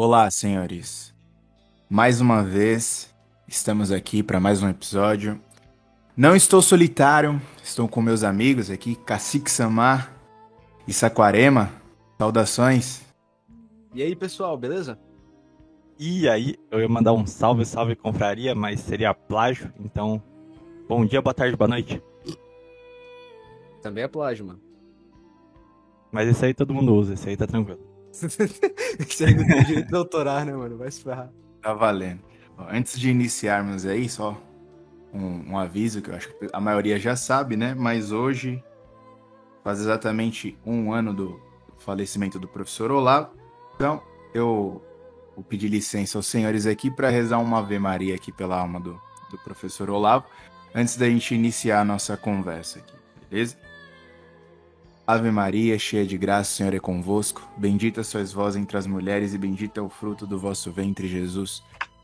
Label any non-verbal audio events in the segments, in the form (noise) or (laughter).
Olá, senhores. Mais uma vez, estamos aqui para mais um episódio. Não estou solitário, estou com meus amigos aqui, Cacique Samar e Saquarema. Saudações. E aí, pessoal, beleza? E aí, eu ia mandar um salve, salve confraria, mas seria plágio, então bom dia, boa tarde, boa noite. Também é plágio, mano. Mas esse aí todo mundo usa, esse aí tá tranquilo. Esse aí não tem direito de doutorar, né, mano? Vai se ferrar. Tá valendo. Antes de iniciarmos aí, só um, um aviso que eu acho que a maioria já sabe, né? Mas hoje faz exatamente um ano do falecimento do professor Olavo. Então, eu vou pedir licença aos senhores aqui para rezar uma Ave Maria aqui pela alma do, do professor Olavo, antes da gente iniciar a nossa conversa aqui, beleza? Ave Maria, cheia de graça, o Senhor é convosco. Bendita sois vós entre as mulheres, e bendito é o fruto do vosso ventre, Jesus.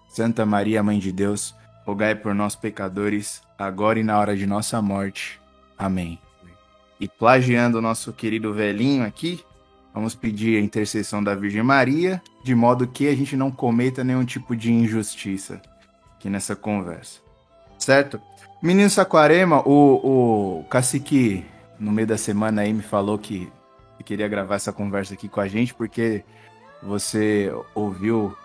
Santa Maria, Mãe de Deus, rogai por nós, pecadores, agora e na hora de nossa morte. Amém. E plagiando o nosso querido velhinho aqui, vamos pedir a intercessão da Virgem Maria, de modo que a gente não cometa nenhum tipo de injustiça aqui nessa conversa. Certo? Menino Saquarema, o, o cacique no meio da semana aí me falou que, que queria gravar essa conversa aqui com a gente, porque você ouviu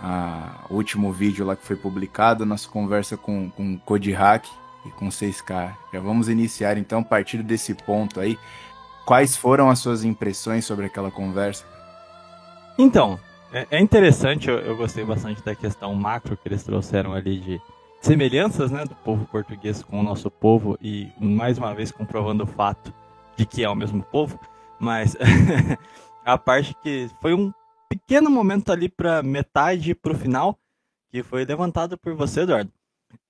a- o último vídeo lá que foi publicado, nossa conversa com, com Code Hack e com 6K. Já vamos iniciar então, a partir desse ponto aí. Quais foram as suas impressões sobre aquela conversa? Então, é, é interessante, eu, eu gostei bastante da questão macro que eles trouxeram ali de semelhanças, né, do povo português com o nosso povo e mais uma vez comprovando o fato de que é o mesmo povo, mas (laughs) a parte que foi um pequeno momento ali para metade pro final que foi levantado por você, Eduardo,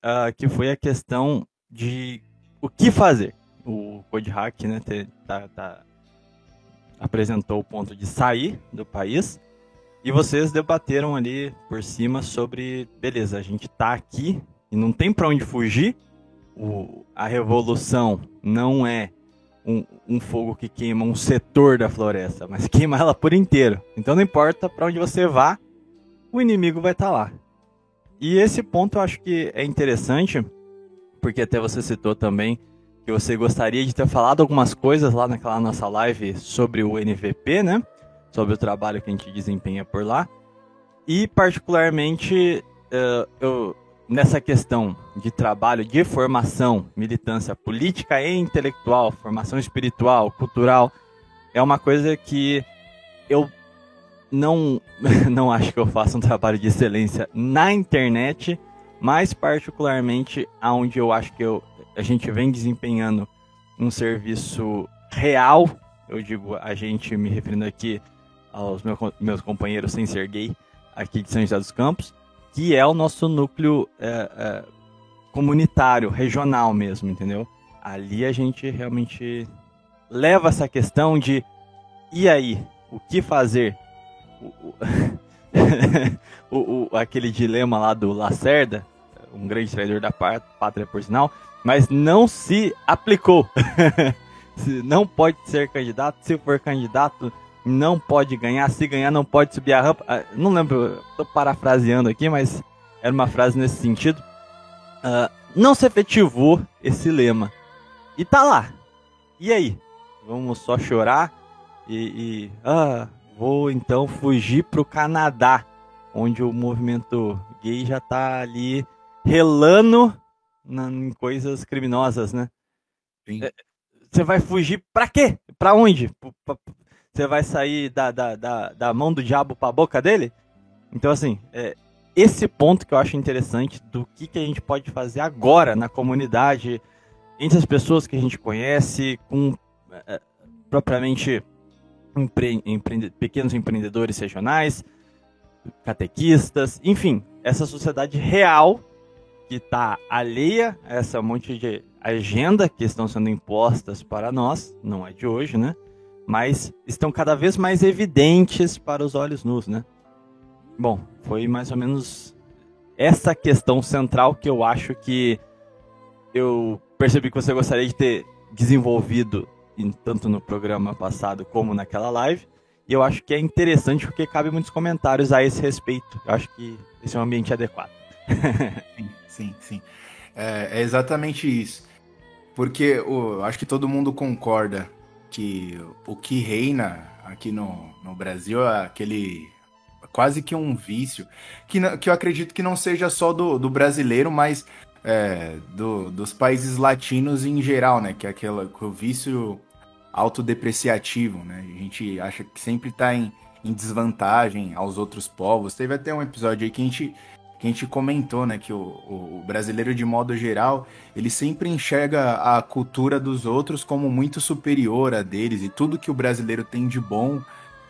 ah, que foi a questão de o que fazer. O Code Hack, né, te- tá- tá- apresentou o ponto de sair do país e vocês debateram ali por cima sobre, beleza, a gente tá aqui e não tem pra onde fugir. O, a revolução não é um, um fogo que queima um setor da floresta, mas queima ela por inteiro. Então não importa pra onde você vá, o inimigo vai estar lá. E esse ponto eu acho que é interessante, porque até você citou também que você gostaria de ter falado algumas coisas lá naquela nossa live sobre o NVP, né? Sobre o trabalho que a gente desempenha por lá. E, particularmente, eh, eu, nessa questão de trabalho, de formação, militância política e intelectual, formação espiritual, cultural, é uma coisa que eu não, (laughs) não acho que eu faça um trabalho de excelência na internet, mas particularmente aonde eu acho que eu, a gente vem desempenhando um serviço real, eu digo a gente me referindo aqui aos meu- meus companheiros sem ser gay aqui de São José dos Campos, que é o nosso núcleo é, é, comunitário, regional mesmo, entendeu? Ali a gente realmente leva essa questão de e aí, o que fazer? O- o- (laughs) o- o- aquele dilema lá do Lacerda, um grande traidor da pá- pátria por sinal, mas não se aplicou. (laughs) Não pode ser candidato, se for candidato, não pode ganhar, se ganhar, não pode subir a rampa. Ah, Não lembro, tô parafraseando aqui, mas era uma frase nesse sentido. Ah, não se efetivou esse lema. E tá lá. E aí? Vamos só chorar e. e ah, vou então fugir pro Canadá, onde o movimento gay já tá ali relando na- em coisas criminosas, né? Sim. É, Você vai fugir pra quê? Pra onde? Você vai sair da, da, da, da mão do diabo pra boca dele? Então, assim, é, esse ponto que eu acho interessante do que, que a gente pode fazer agora na comunidade, entre as pessoas que a gente conhece, com é, propriamente empre- empreende- pequenos empreendedores regionais, catequistas, enfim, essa sociedade real que está alheia a essa monte de agenda que estão sendo impostas para nós, não é de hoje, né? Mas estão cada vez mais evidentes para os olhos nus, né? Bom, foi mais ou menos essa questão central que eu acho que eu percebi que você gostaria de ter desenvolvido tanto no programa passado como naquela live. E eu acho que é interessante porque cabe muitos comentários a esse respeito. Eu acho que esse é um ambiente adequado. (laughs) sim, sim, sim. É, é exatamente isso. Porque o, acho que todo mundo concorda que o que reina aqui no, no Brasil é aquele quase que um vício, que, que eu acredito que não seja só do, do brasileiro, mas é, do, dos países latinos em geral, né? Que é aquela, que o vício autodepreciativo, né? A gente acha que sempre está em, em desvantagem aos outros povos. Teve até um episódio aí que a gente que a gente comentou, né, que o, o, brasileiro, de modo geral, ele sempre enxerga a cultura dos outros como muito superior a deles, e tudo que o brasileiro tem de bom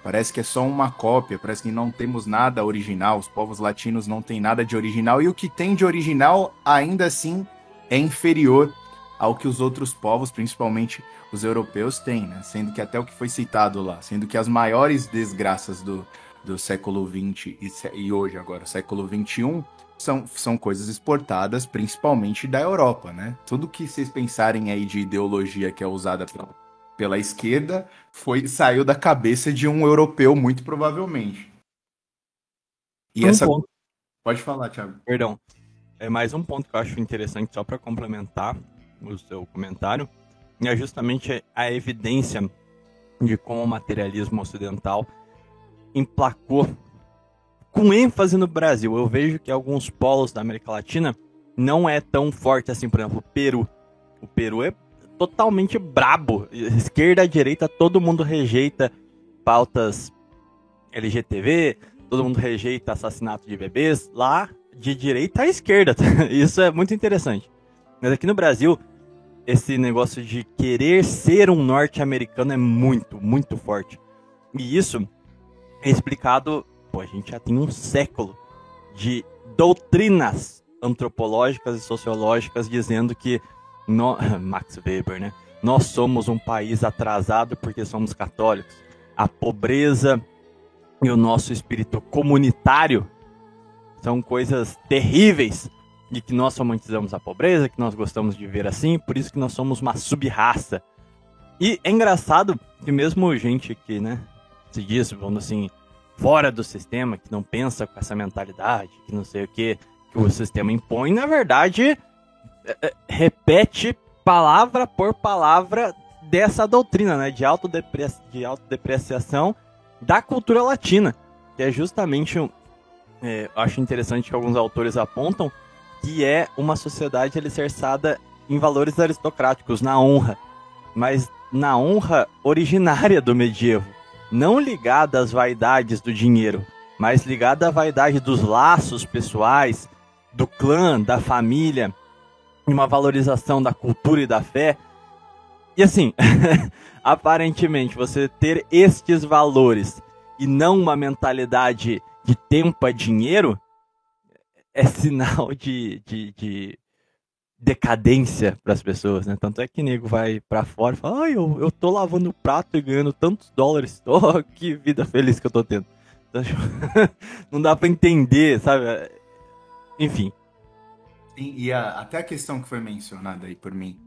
parece que é só uma cópia, parece que não temos nada original, os povos latinos não têm nada de original, e o que tem de original, ainda assim, é inferior ao que os outros povos, principalmente os europeus, têm, né? Sendo que até o que foi citado lá, sendo que as maiores desgraças do, do século XX e, e hoje, agora, século XXI, são, são coisas exportadas principalmente da Europa, né? Tudo que vocês pensarem aí de ideologia que é usada pela, pela esquerda foi saiu da cabeça de um europeu, muito provavelmente. E um essa. Ponto. Pode falar, Thiago. Perdão. É mais um ponto que eu acho interessante, só para complementar o seu comentário, é justamente a evidência de como o materialismo ocidental emplacou com ênfase no Brasil. Eu vejo que alguns polos da América Latina não é tão forte assim, por exemplo, o Peru. O Peru é totalmente brabo. Esquerda, direita, todo mundo rejeita pautas LGTV, todo mundo rejeita assassinato de bebês. Lá, de direita à esquerda. (laughs) Isso é muito interessante. Mas aqui no Brasil, esse negócio de querer ser um norte-americano é muito, muito forte. E isso é explicado, pô, a gente já tem um século de doutrinas antropológicas e sociológicas dizendo que no... (laughs) Max Weber, né? Nós somos um país atrasado porque somos católicos. A pobreza e o nosso espírito comunitário são coisas terríveis e que nós romantizamos a pobreza, que nós gostamos de ver assim, por isso que nós somos uma subraça. E é engraçado que mesmo gente que, né, se diz, vamos assim, fora do sistema, que não pensa com essa mentalidade, que não sei o que, que o sistema impõe, na verdade, é, é, repete palavra por palavra dessa doutrina, né, de, de autodepreciação da cultura latina, que é justamente, é, acho interessante que alguns autores apontam, que é uma sociedade alicerçada em valores aristocráticos, na honra, mas na honra originária do medievo não ligada às vaidades do dinheiro, mas ligada à vaidade dos laços pessoais, do clã, da família, e uma valorização da cultura e da fé. E assim, (laughs) aparentemente, você ter estes valores e não uma mentalidade de tempo é dinheiro é sinal de, de, de decadência para as pessoas, né? Tanto é que nego vai para fora e fala: "Ai, eu, eu tô lavando prato e ganhando tantos dólares. (laughs) Oh, que vida feliz que eu tô tendo". Então, (laughs) não dá para entender, sabe? Enfim. Sim, e a, até a questão que foi mencionada aí por mim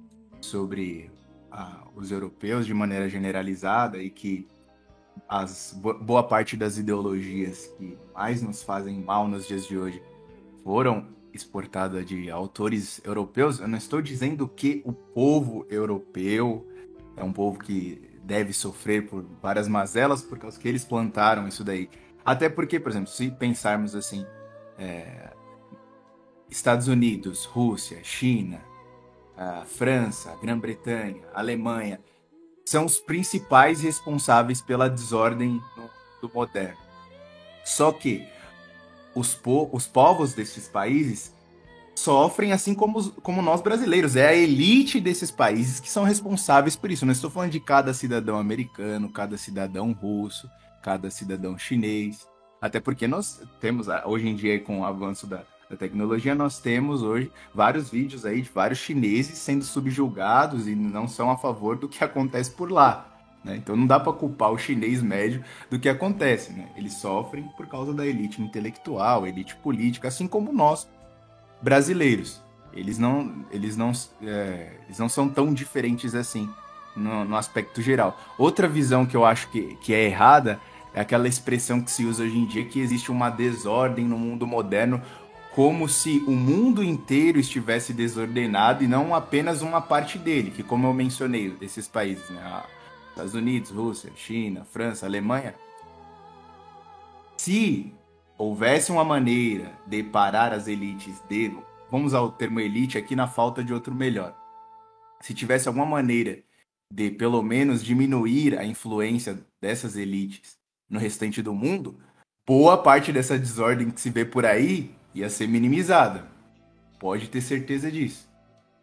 sobre os europeus de maneira generalizada e que as boa parte das ideologias que mais nos fazem mal nos dias de hoje foram exportada de autores europeus, eu não estou dizendo que o povo europeu é um povo que deve sofrer por várias mazelas por causa que eles plantaram isso daí. Até porque, por exemplo, se pensarmos assim, é, Estados Unidos, Rússia, China, França, Grã-Bretanha, Alemanha, são os principais responsáveis pela desordem do moderno. Só que os, po os povos desses países sofrem assim como, como nós brasileiros. É a elite desses países que são responsáveis por isso. Não estou falando de cada cidadão americano, cada cidadão russo, cada cidadão chinês. Até porque nós temos, ah, hoje em dia, com o avanço da, da tecnologia, nós temos hoje vários vídeos aí de vários chineses sendo subjugados e não são a favor do que acontece por lá. Né? Então não dá para culpar o chinês médio do que acontece. Né? Eles sofrem por causa da elite intelectual, elite política, assim como nós brasileiros. Eles não, eles não, é, eles não são tão diferentes assim no, no, aspecto geral. Outra visão que eu acho que, que é errada É aquela expressão que se usa hoje em dia que existe uma desordem no mundo moderno, como se o mundo inteiro estivesse desordenado e não apenas uma parte dele, que como eu mencionei, desses países, né? Estados Unidos, Rússia, China, França, Alemanha. Se houvesse uma maneira de parar as elites dele, vamos ao termo elite aqui na falta de outro melhor. Se tivesse alguma maneira de pelo menos diminuir a influência dessas elites no restante do mundo, boa parte dessa desordem que se vê por aí ia ser minimizada. Pode ter certeza disso.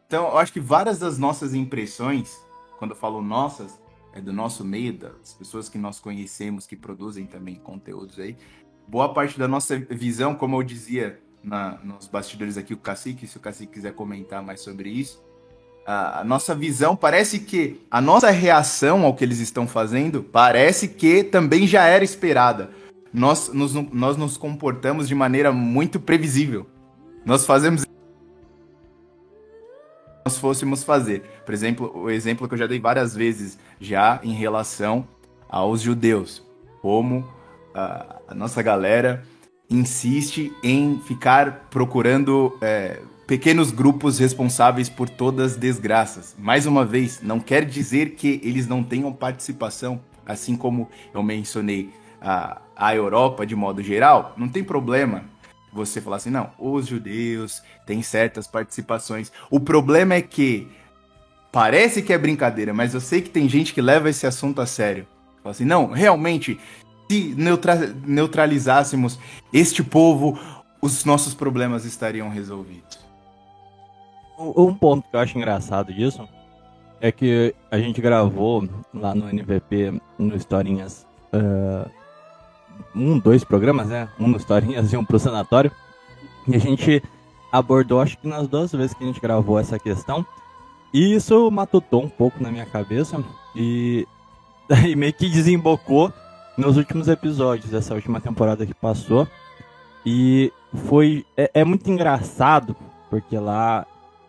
Então, eu acho que várias das nossas impressões, quando eu falo nossas, é do nosso meio, das pessoas que nós conhecemos, que produzem também conteúdos aí, boa parte da nossa visão, como eu dizia na, nos bastidores aqui, o Cacique, se o Cacique quiser comentar mais sobre isso, a, a, nossa visão parece que a nossa reação ao que eles estão fazendo parece que também já era esperada. Nós nos, nós nos comportamos de maneira muito previsível. Nós fazemos nós fôssemos fazer. Por exemplo, o exemplo que eu já dei várias vezes já em relação aos judeus, como a, a nossa galera insiste em ficar procurando é, pequenos grupos responsáveis por todas as desgraças. Mais uma vez, não quer dizer que eles não tenham participação, assim como eu mencionei a, a Europa de modo geral, não tem problema você falar assim, não, os judeus têm certas participações. O problema é que parece que é brincadeira, mas eu sei que tem gente que leva esse assunto a sério. Fala assim, não, realmente, se neutra neutralizássemos este povo, os nossos problemas estariam resolvidos. Um ponto que eu acho engraçado disso é que a gente gravou lá no NVP, no Historinhas, uh, um, dois programas, né? Um no Historinhas e um pro Sanatório. E a gente abordou, acho que nas duas vezes que a gente gravou essa questão. E isso matutou um pouco na minha cabeça. E daí meio que desembocou nos últimos episódios dessa última temporada que passou. E foi. É, é, muito engraçado, porque lá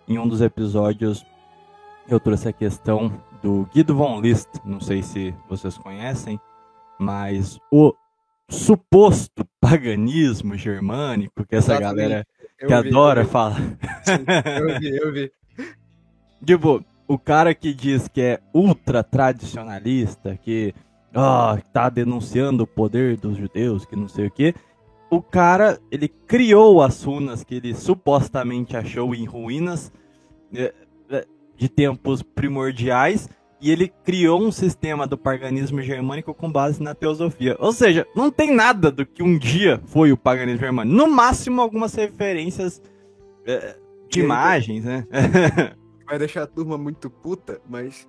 em um dos episódios eu trouxe a questão do Guido von List. Não sei se vocês conhecem, mas o suposto paganismo germânico que essa Exatamente. galera eu que vi, adora falar. eu vi, eu vi. (laughs) tipo, o cara que diz que é ultra tradicionalista, que oh, tá denunciando o poder dos judeus, que não sei o que. O cara, ele criou as runas que ele supostamente achou em ruínas eh, eh, de tempos primordiais e ele criou um sistema do paganismo germânico com base na teosofia. Ou seja, não tem nada do que um dia foi o paganismo germânico. No máximo, algumas referências é, de imagens, né? (laughs) Vai deixar a turma muito puta, mas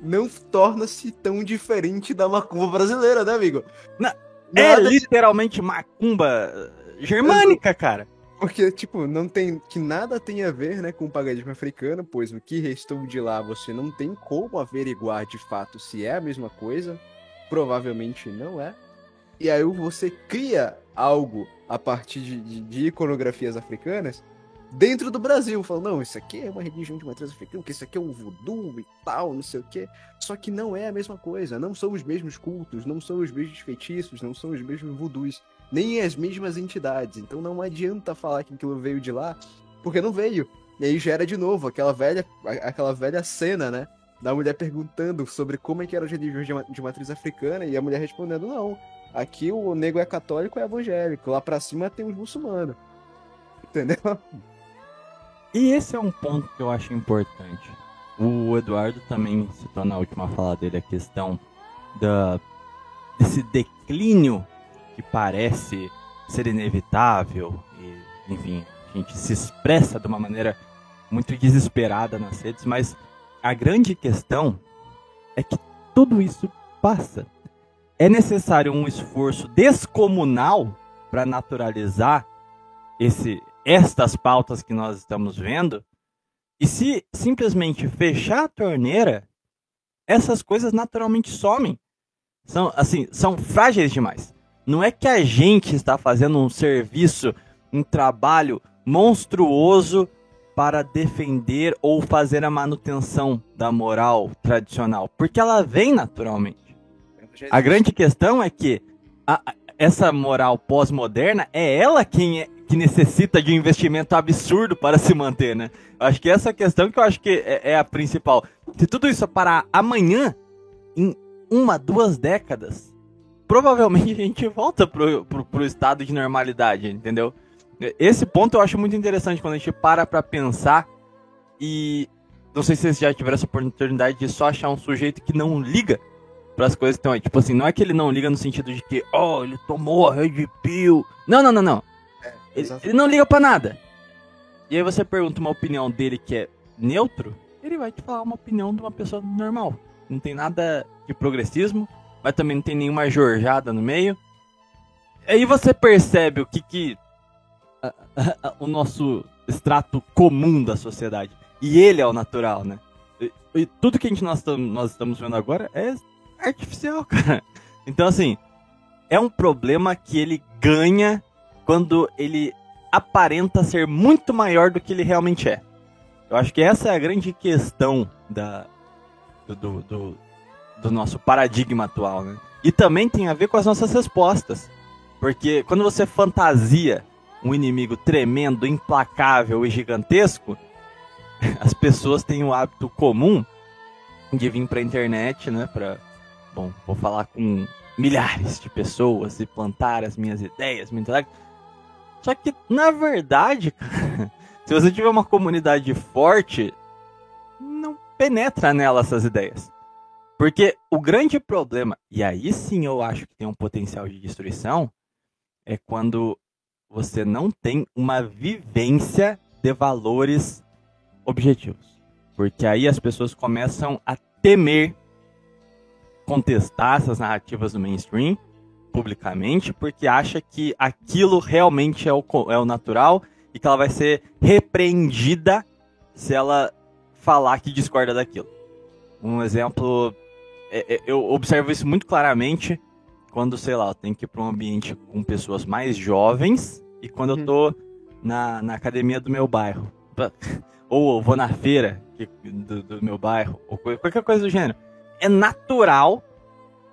não torna-se tão diferente da macumba brasileira, né, amigo? Na, é literalmente macumba germânica, cara. Porque, tipo, não tem. Que nada tem a ver, né, com o paganismo africano, pois o que restou de lá você não tem como averiguar de fato se é a mesma coisa. Provavelmente não é. E aí você cria algo a partir de, de, de iconografias africanas dentro do Brasil, falando, não, isso aqui é uma religião de matriz africana, que isso aqui é um voodoo e tal, não sei o quê. Só que não é a mesma coisa, não são os mesmos cultos, não são os mesmos feitiços, não são os mesmos voodoos, nem as mesmas entidades. Então não adianta falar que aquilo veio de lá, porque não veio. E aí gera de novo aquela velha, aquela velha cena, né? Da mulher perguntando sobre como é que era as religiões de matriz africana e a mulher respondendo, não, aqui o nego é católico e é evangélico, lá pra cima tem os muçulmanos. (laughs) Entendeu? E esse é um ponto que eu acho importante. O Eduardo também citou na última fala dele a questão da, desse declínio que parece ser inevitável e, enfim, a gente se expressa de uma maneira muito desesperada nas redes, mas a grande questão é que tudo isso passa. É necessário um esforço descomunal para naturalizar esse, estas pautas que nós estamos vendo, e se simplesmente fechar a torneira, essas coisas naturalmente somem. São assim, são frágeis demais. Não é que a gente está fazendo um serviço, um trabalho monstruoso para defender ou fazer a manutenção da moral tradicional, porque ela vem naturalmente. A grande questão é que a, essa moral pós-moderna é ela quem é, que necessita de um investimento absurdo para se manter, né? Acho que essa é questão que eu acho que é, é a principal. Se tudo isso parar amanhã, em uma, duas décadas, provavelmente a gente volta pro, pro, pro estado de normalidade, entendeu? Esse ponto eu acho muito interessante quando a gente para pra pensar e não sei se vocês já tiveram essa oportunidade de só achar um sujeito que não liga para as coisas que estão aí. Tipo assim, não é que ele não liga no sentido de que, oh, ele tomou a Red Pill. Não, não, não, não. É, ele, ele, não liga para nada. E aí você pergunta uma opinião dele que é neutro, ele vai te falar uma opinião de uma pessoa normal. Não tem nada de progressismo, mas também não tem nenhuma jorjada no meio. Aí você percebe o que que a, a, a, o nosso extrato comum da sociedade. E ele é o natural, né? E, e tudo que a gente nós, nós estamos vendo agora é artificial, (laughs) cara. Então, assim, é um problema que ele ganha quando ele aparenta ser muito maior do que ele realmente é. Eu acho que essa é a grande questão da, do, do, do, do nosso paradigma atual, né? E também tem a ver com as nossas respostas. Porque quando você fantasia um inimigo tremendo, implacável e gigantesco, (laughs) as pessoas têm o hábito comum de vir pra internet, né? Pra, bom, vou falar com milhares de pessoas e plantar as minhas ideias, meu. Só que, na verdade, (laughs) se você tiver uma comunidade forte, não penetra nela essas ideias. Porque o grande problema, e aí sim eu acho que tem um potencial de destruição, é quando você não tem uma vivência de valores objetivos. Porque aí as pessoas começam a temer contestar essas narrativas do mainstream publicamente, porque acha que aquilo realmente é o, é o natural e que ela vai ser repreendida se ela falar que discorda daquilo. Um exemplo, eu observo isso muito claramente quando, sei lá, eu tenho que ir para um ambiente com pessoas mais jovens e quando eu uhum. tô na, na academia do meu bairro. (laughs) Ou vou na feira do, do meu bairro, ou qualquer coisa do gênero. É natural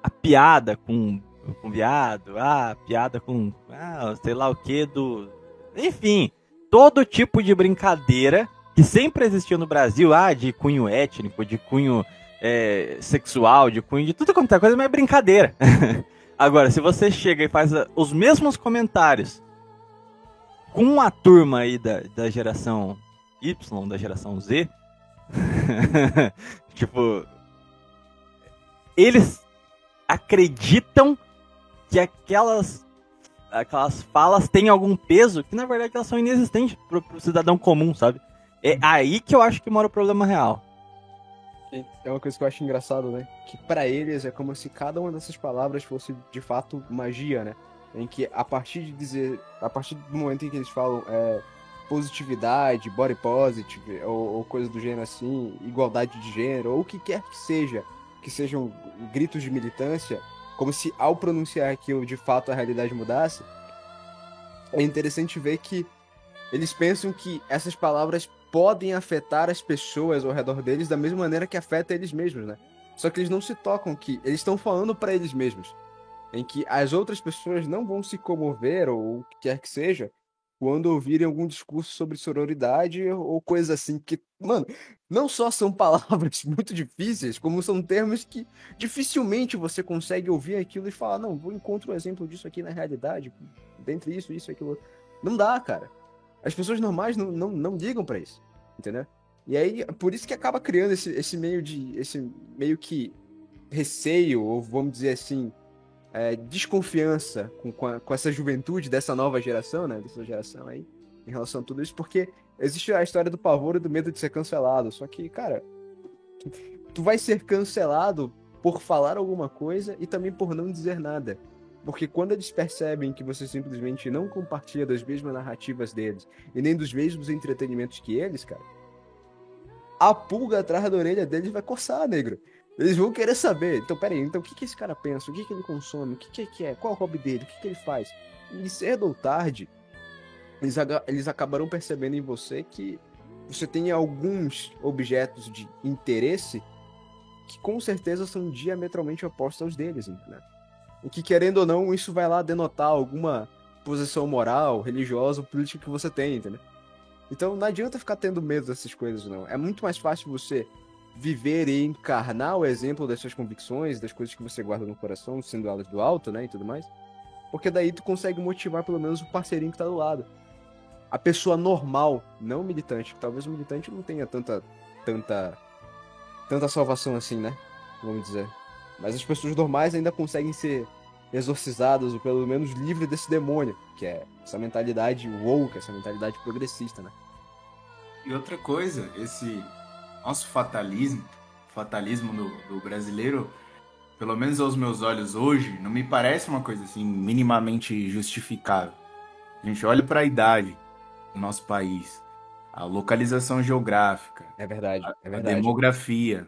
a piada com, com viado, ah, piada com, ah, sei lá o que do... Enfim, todo tipo de brincadeira que sempre existiu no Brasil, ah, de cunho étnico, de cunho é, sexual, de cunho de tudo quanto é coisa, mas é brincadeira. (laughs) Agora, se você chega e faz os mesmos comentários com a turma aí da, da geração Y, da geração Z, (laughs) tipo, eles acreditam que aquelas aquelas falas têm algum peso que na verdade elas são inexistentes pro, pro cidadão comum, sabe? É aí que eu acho que mora o problema real. É uma coisa que eu acho engraçado, né? Que para eles é como se cada uma dessas palavras fosse de fato magia, né? Em que a partir de dizer, a partir do momento em que eles falam é, positividade, body positive, ou, ou coisa do gênero assim, igualdade de gênero, ou o que quer que seja, que sejam gritos de militância, como se ao pronunciar aquilo de fato a realidade mudasse, é interessante ver que eles pensam que essas palavras podem afetar as pessoas ao redor deles da mesma maneira que afeta eles mesmos, né? Só que eles não se tocam que eles estão falando para eles mesmos, em que as outras pessoas não vão se comover ou o que quer que seja quando ouvirem algum discurso sobre sororidade ou coisa assim que, mano, não só são (laughs) palavras muito difíceis, como são termos que dificilmente você consegue ouvir aquilo e falar, não, vou encontrar um exemplo disso aqui na realidade, dentre isso, isso, aquilo. Não dá, cara. As pessoas normais não, não, não ligam para isso, entendeu? E aí, por isso que acaba criando esse, esse meio de. esse meio que receio, ou vamos dizer assim, é, desconfiança com, com, a, com, essa juventude dessa nova geração, né? Dessa geração aí, em relação a tudo isso, porque existe a história do pavor e do medo de ser cancelado. Só que, cara, tu, vai ser cancelado por falar alguma coisa e também por não dizer nada. Porque quando eles percebem que você simplesmente não compartilha das mesmas narrativas deles e nem dos mesmos entretenimentos que eles, cara, a pulga atrás da orelha deles vai coçar, negro. Eles vão querer saber. Então, peraí, então o que, que esse cara pensa? O que, que ele consome? O que, que, que é? Qual é o hobby dele? O que, que ele faz? E cedo ou tarde, eles, eles acabarão percebendo em você que você tem alguns objetos de interesse que com certeza são diametralmente opostos aos deles, né? O que querendo ou não, isso vai lá denotar alguma posição moral, religiosa ou política que você tem, entendeu? Então não adianta ficar tendo medo dessas coisas, não. É muito mais fácil você viver e encarnar o exemplo das suas convicções, das coisas que você guarda no coração, sendo elas do alto, né, e tudo mais. Porque daí tu consegue motivar pelo menos o parceirinho que tá do lado. A pessoa normal, não militante, talvez o militante não tenha tanta tanta tanta salvação assim, né? Vamos dizer. Mas as pessoas normais ainda conseguem ser exorcizadas ou pelo menos livres desse demônio, que é essa mentalidade woke, essa mentalidade progressista, né? E outra coisa, esse nosso fatalismo, fatalismo do, do brasileiro, pelo menos aos meus olhos hoje, não me parece uma coisa assim minimamente justificável. A gente olha para a idade do nosso país, a localização geográfica, É verdade, é a verdade. demografia,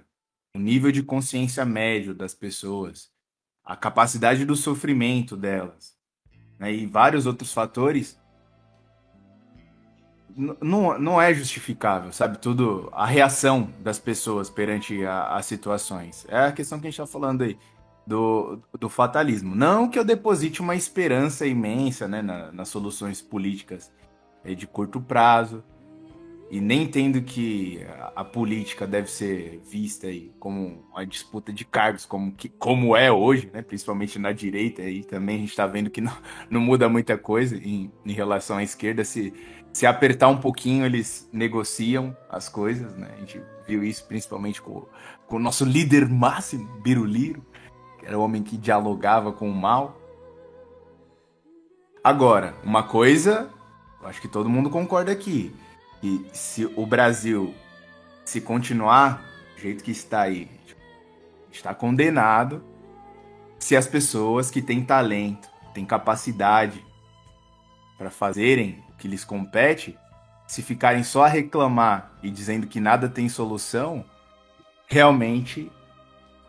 o nível de consciência médio das pessoas, a capacidade do sofrimento delas, né, e vários outros fatores, não, não é justificável, sabe? Tudo, a reação das pessoas perante as situações. É a questão que a gente está falando aí. Do, do fatalismo. Não que eu deposite uma esperança imensa né, na- nas soluções políticas eh, de curto prazo, e nem entendo que a, política deve ser vista aí como uma disputa de cargos, como, que, como é hoje, né? principalmente na direita, e também a gente está vendo que não, não muda muita coisa em, em relação à esquerda. Se, se apertar um pouquinho, eles negociam as coisas. Né? A gente viu isso principalmente com, com o nosso líder máximo, Biruliro, que era o homem que dialogava com o mal. Agora, uma coisa, eu acho que todo mundo concorda aqui que se o Brasil se continuar do jeito que está aí, está condenado se as pessoas que têm talento, têm capacidade para fazerem o que lhes compete, se ficarem só a reclamar e dizendo que nada tem solução, realmente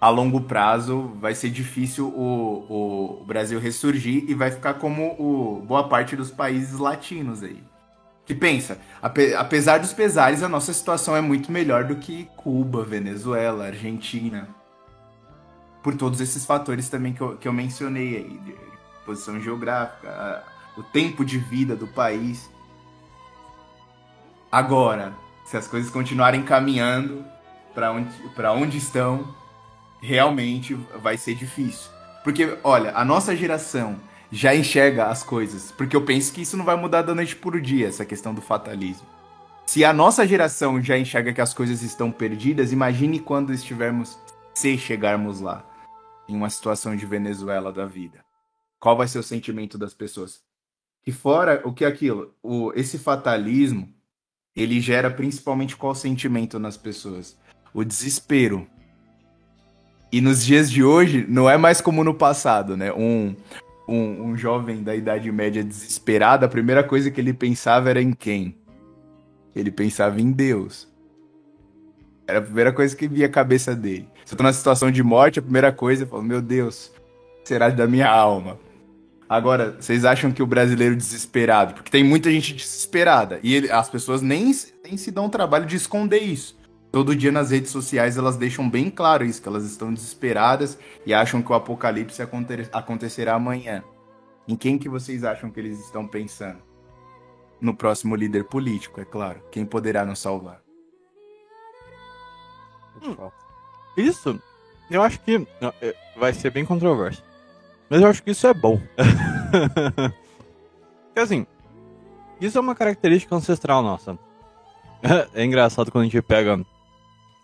a longo prazo vai ser difícil o, o Brasil ressurgir e vai ficar como o, boa parte dos países latinos aí. Que pensa, ape- apesar dos pesares, a nossa situação é muito melhor do que Cuba, Venezuela, Argentina. Por todos esses fatores também que eu, que eu mencionei aí, de posição geográfica, a- o tempo de vida do país. Agora, se as coisas continuarem caminhando para onde, onde estão, realmente vai ser difícil. Porque, olha, a nossa geração já enxerga as coisas. Porque eu penso que isso não vai mudar da noite por dia, essa questão do fatalismo. Se a nossa geração já enxerga que as coisas estão perdidas, imagine quando estivermos, se chegarmos lá, em uma situação de Venezuela da vida. Qual vai ser o sentimento das pessoas? E fora o que é aquilo, o, esse fatalismo, ele gera principalmente qual sentimento nas pessoas? O desespero. E nos dias de hoje, não é mais como no passado, né? Um, um, um jovem da Idade Média desesperado, a primeira coisa que ele pensava era em quem? Ele pensava em Deus. Era a primeira coisa que via a cabeça dele. Se eu tô numa situação de morte, a primeira coisa, eu falo, meu Deus, será da minha alma? Agora, vocês acham que o brasileiro desesperado, porque tem muita gente desesperada, e ele- as pessoas nem, nem se dão o trabalho de esconder isso. Todo dia nas redes sociais elas deixam bem claro isso, que elas estão desesperadas e acham que o apocalipse aconte- acontecerá amanhã. Em quem que vocês acham que eles estão pensando? No próximo líder político, é claro. Quem poderá nos salvar? Isso, eu acho que é, vai ser bem controverso. Mas eu acho que isso é bom. (laughs) Porque assim, isso é uma característica ancestral nossa. (laughs) É engraçado quando a gente pega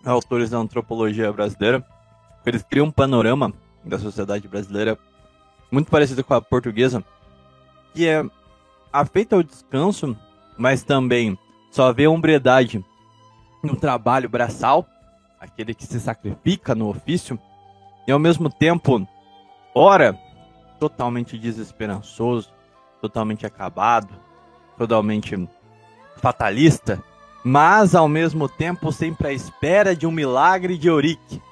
autores da antropologia brasileira, eles criam um panorama da sociedade brasileira muito parecido com a portuguesa, que é afeita ao descanso, mas também só vê hombridade no trabalho braçal, aquele que se sacrifica no ofício, e ao mesmo tempo, ora, totalmente desesperançoso, totalmente acabado, totalmente fatalista, mas ao mesmo tempo sempre à espera de um milagre de Eurique.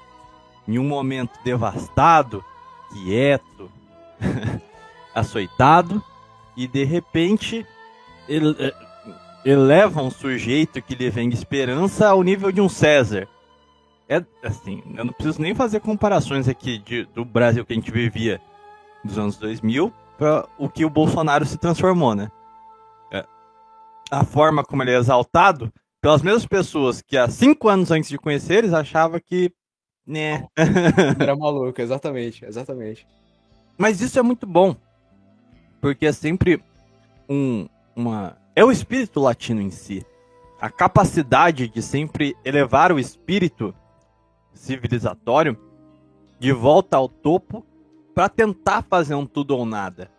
Em um momento devastado, quieto, (laughs) açoitado, e de repente ele, eh, eleva um sujeito que lhe vem de esperança ao nível de um César. É assim, eu não preciso nem fazer comparações aqui de, do Brasil que a gente vivia. dos anos 2000 para o que o Bolsonaro se transformou, né? A forma como ele é exaltado pelas mesmas pessoas que há cinco anos antes de conhecer eles achavam que, né? Era maluco, exatamente, exatamente. Mas isso é muito bom, porque é sempre um, uma é o espírito latino em si, a capacidade de sempre elevar o espírito civilizatório de volta ao topo para tentar fazer um tudo ou nada.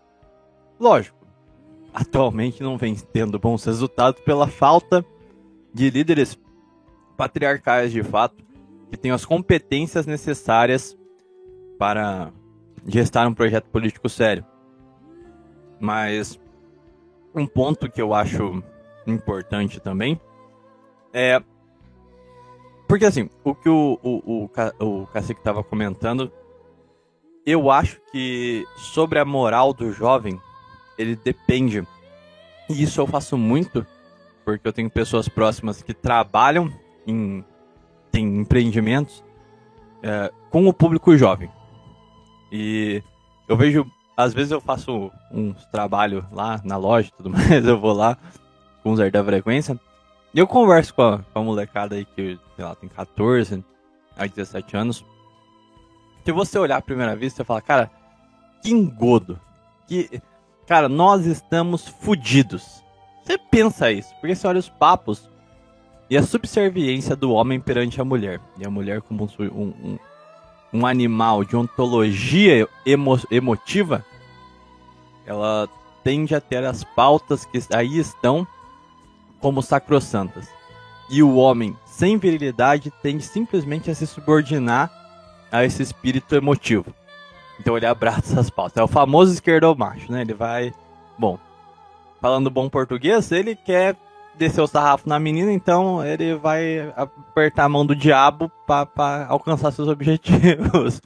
Lógico, atualmente não vem tendo bons resultados pela falta de líderes patriarcais de fato que tenham as competências necessárias para gestar um projeto político sério. Mas um ponto que eu acho importante também é porque assim, o que o, o, o, o Cacique estava comentando, eu acho que sobre a moral do jovem, ele depende. E isso eu faço muito, porque eu tenho pessoas próximas que trabalham em tem empreendimentos é, com o público jovem. E eu vejo, às vezes eu faço uns trabalhos lá na loja e tudo (laughs) mais, eu vou lá com os da frequência e eu converso com a, com a molecada aí que, sei lá, tem 14 a 17 anos. Se você olhar à primeira vista, você fala, cara, que engodo. Que, cara, nós estamos fodidos. Você pensa isso, porque você olha os papos e a subserviência do homem perante a mulher. E a mulher como um, um, um animal de ontologia emo, emotiva, ela tende a ter as pautas que aí estão como sacrossantas. E o homem sem virilidade tende simplesmente a se subordinar a esse espírito emotivo. Então ele abraça essas pautas. É o famoso esquerdomacho, né? Ele vai. Bom, falando bom português, ele quer descer o sarrafo na menina, então ele vai apertar a mão do diabo para alcançar seus (laughs) objetivos.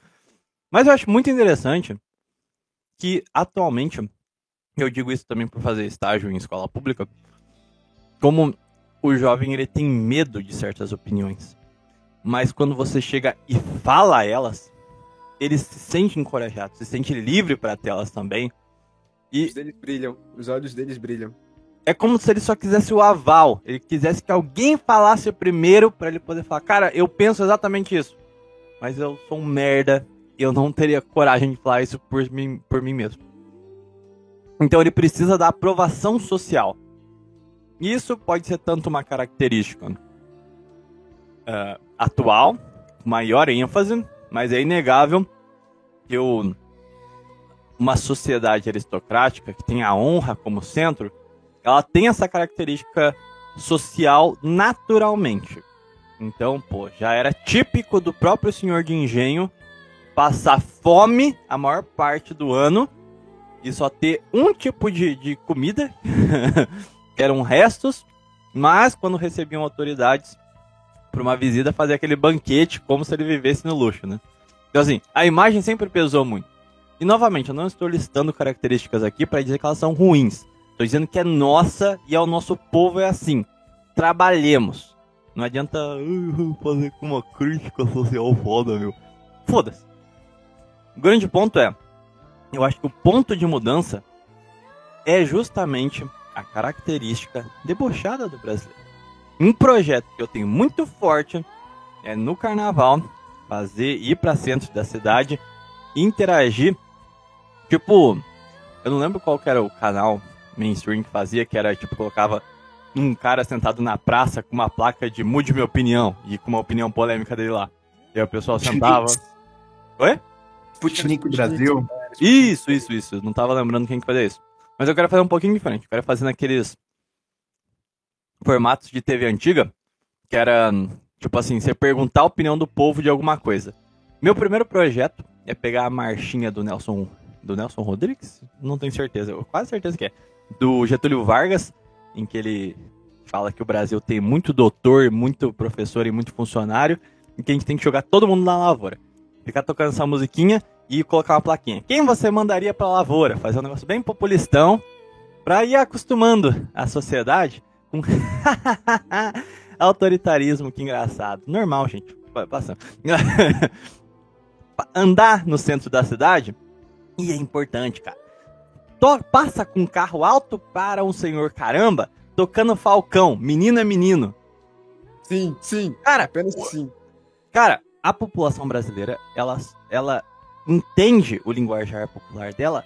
Mas eu acho muito interessante que atualmente, eu digo isso também por fazer estágio em escola pública, como o jovem ele tem medo de certas opiniões. Mas quando você chega e fala elas, ele se sente encorajado, se sente livre para tê-las também. E os deles brilham, os olhos deles brilham. É como se ele só quisesse o aval, ele quisesse que alguém falasse primeiro para ele poder falar: "Cara, eu penso exatamente isso". Mas eu sou um merda e eu não teria coragem de falar isso por mim, por mim mesmo. Então ele precisa da aprovação social. Isso pode ser tanto uma característica uh, atual, maior ênfase, mas é inegável que o, uma sociedade aristocrática que tem a honra como centro, ela tem essa característica social naturalmente. Então, pô, já era típico do próprio senhor de engenho passar fome a maior parte do ano e só ter um tipo de, de comida (laughs) eram restos, mas quando recebiam autoridades para uma visita, fazia aquele banquete como se ele vivesse no luxo, né? Então, assim, a imagem sempre pesou muito. E, novamente, eu não estou listando características aqui para dizer que elas são ruins. Estou dizendo que é nossa e ao nosso povo é assim. Trabalhemos. Não adianta uh, fazer com uma crítica social foda, meu. Foda-se. O grande ponto é, eu acho que o ponto de mudança é justamente a característica debochada do brasileiro. Um projeto que eu tenho muito forte é no carnaval fazer ir para centro da cidade interagir. Tipo, eu não lembro qual era o canal mainstream que fazia, que era tipo colocava um cara sentado na praça com uma placa de mude minha opinião e com uma opinião polêmica dele lá. E aí o pessoal sentava. Oi? Sputnik Brasil. Isso, isso, isso. não tava lembrando quem que fazia isso. Mas eu quero fazer um pouquinho diferente. Eu quero fazer naqueles formatos de TV antiga, que era, tipo assim, você perguntar a opinião do povo de alguma coisa. Meu primeiro projeto é pegar a marchinha do Nelson, do Nelson Rodrigues? Não tenho certeza, eu quase certeza que é. Do Getúlio Vargas, em que ele fala que o Brasil tem muito doutor, muito professor e muito funcionário, e que a gente tem que jogar todo mundo na lavoura. Ficar tocando essa musiquinha e colocar uma plaquinha. Quem você mandaria para a lavoura? Fazer um negócio bem populistão para ir acostumando a sociedade com (laughs) autoritarismo, que engraçado. Normal, gente. Passando. (laughs) Andar no centro da cidade E é importante, cara. To passa com um carro alto para um senhor caramba, tocando Falcão, menino é menino. Sim, sim. Cara, Apenas sim. Cara, a população brasileira, ela, ela entende o linguajar popular dela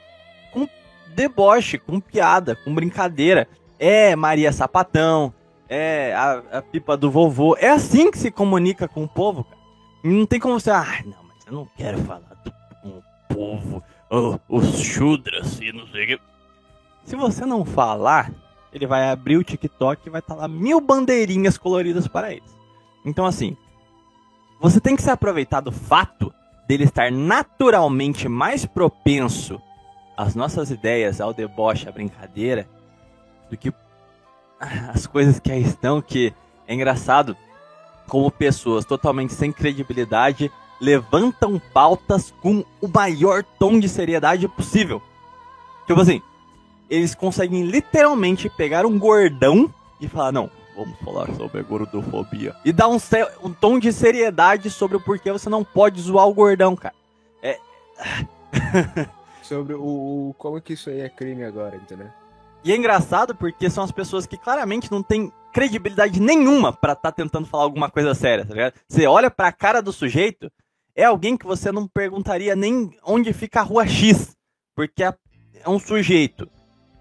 com deboche, com piada, com brincadeira. É Maria Sapatão, é a, a pipa do vovô. É assim que se comunica com o povo, cara. Não tem como você. Ah, não, mas eu não quero falar do, com o povo, oh, os chudras e não sei o que. Se você não falar, ele vai abrir o TikTok e vai estar lá mil bandeirinhas coloridas para eles. Então, assim, você tem que se aproveitar do fato dele estar naturalmente mais propenso às nossas ideias, ao deboche, à brincadeira, do que as coisas que aí estão, que é engraçado como pessoas totalmente sem credibilidade levantam pautas com o maior tom de seriedade possível. Tipo assim, eles conseguem literalmente pegar um gordão e falar, não, vamos falar sobre a gordofobia. E dar um, um tom de seriedade sobre o porquê você não pode zoar o gordão, cara. É. (laughs) sobre o, o, como que isso aí é crime agora, entendeu? E é engraçado porque são as pessoas que claramente não têm credibilidade nenhuma para estar tá tentando falar alguma coisa séria, tá ligado? Você olha pra cara do sujeito, é alguém que você não perguntaria nem onde fica a rua X, porque é, é um sujeito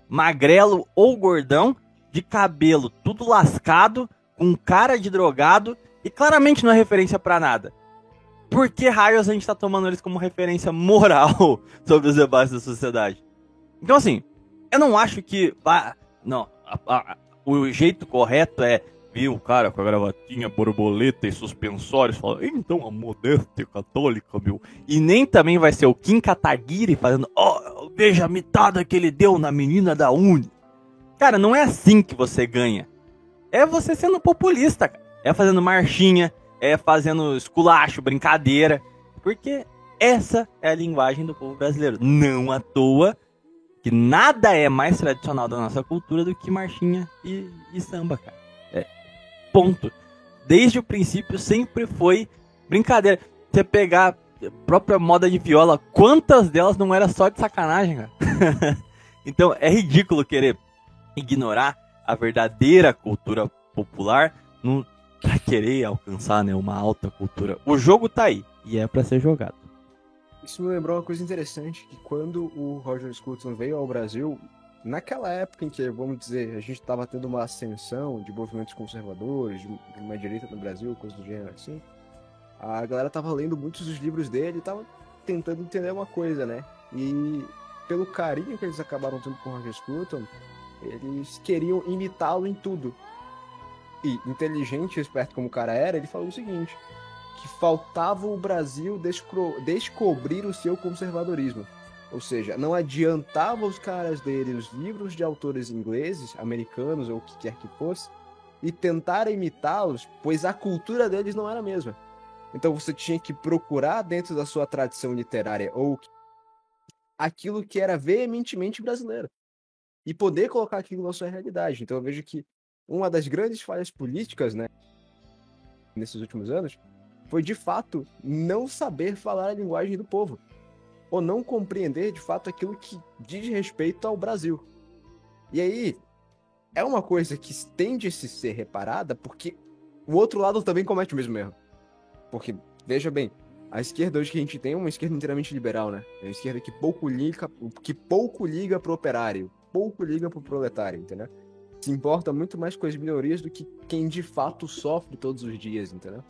magrelo ou gordão, de cabelo tudo lascado, com cara de drogado e claramente não é referência para nada. Por que raios a gente tá tomando eles como referência moral (laughs) sobre os debates da sociedade? Então, assim, eu não acho que. Não, a, a, o jeito correto é viu o cara com a gravatinha, borboleta e suspensórios, fala, então a modéstia católica, meu. E nem também vai ser o Kim Kataguiri fazendo, ó, oh, veja a mitada que ele deu na menina da Uni. Cara, não é assim que você ganha. É você sendo populista, cara. É fazendo marchinha, é fazendo esculacho, brincadeira. Porque essa é a linguagem do povo brasileiro. Não à toa que nada é mais tradicional da nossa cultura do que marchinha e, e samba, cara. Ponto. Desde o princípio sempre foi brincadeira. Você pegar a própria moda de viola, quantas delas não era só de sacanagem, cara? (laughs) então é ridículo querer ignorar a verdadeira cultura popular no, pra querer alcançar né, uma alta cultura. O jogo tá aí e é para ser jogado. Isso me lembrou uma coisa interessante, que quando o Roger Scruton veio ao Brasil, naquela época em que, vamos dizer, a gente estava tendo uma ascensão de movimentos conservadores, de uma direita no Brasil, coisa do gênero assim, a galera tava lendo muitos dos livros dele e tava tentando entender uma coisa, né? E pelo carinho que eles acabaram tendo com o Roger Scruton, eles queriam imitá-lo em tudo. E, inteligente e esperto como o cara era, ele falou o seguinte, que faltava o Brasil descobrir o seu conservadorismo. Ou seja, não adiantava os caras lerem os livros de autores ingleses, americanos ou o que quer que fosse, e tentar imitá-los, pois a cultura deles não era a mesma. Então você tinha que procurar dentro da sua tradição literária ou aquilo que era veementemente brasileiro e poder colocar aquilo na sua realidade. Então eu vejo que uma das grandes falhas políticas, né, nesses últimos anos, foi de fato não saber falar a linguagem do povo ou não compreender de fato aquilo que diz respeito ao Brasil. E aí, é uma coisa que tende a se ser reparada porque o outro lado também comete o mesmo erro. Porque, veja bem, a esquerda hoje que a gente tem é uma esquerda inteiramente liberal, né? É uma esquerda que pouco liga, que pouco liga pro operário, pouco liga pro proletário, entendeu? Se importa muito mais com as minorias do que quem de fato sofre todos os dias, entendeu?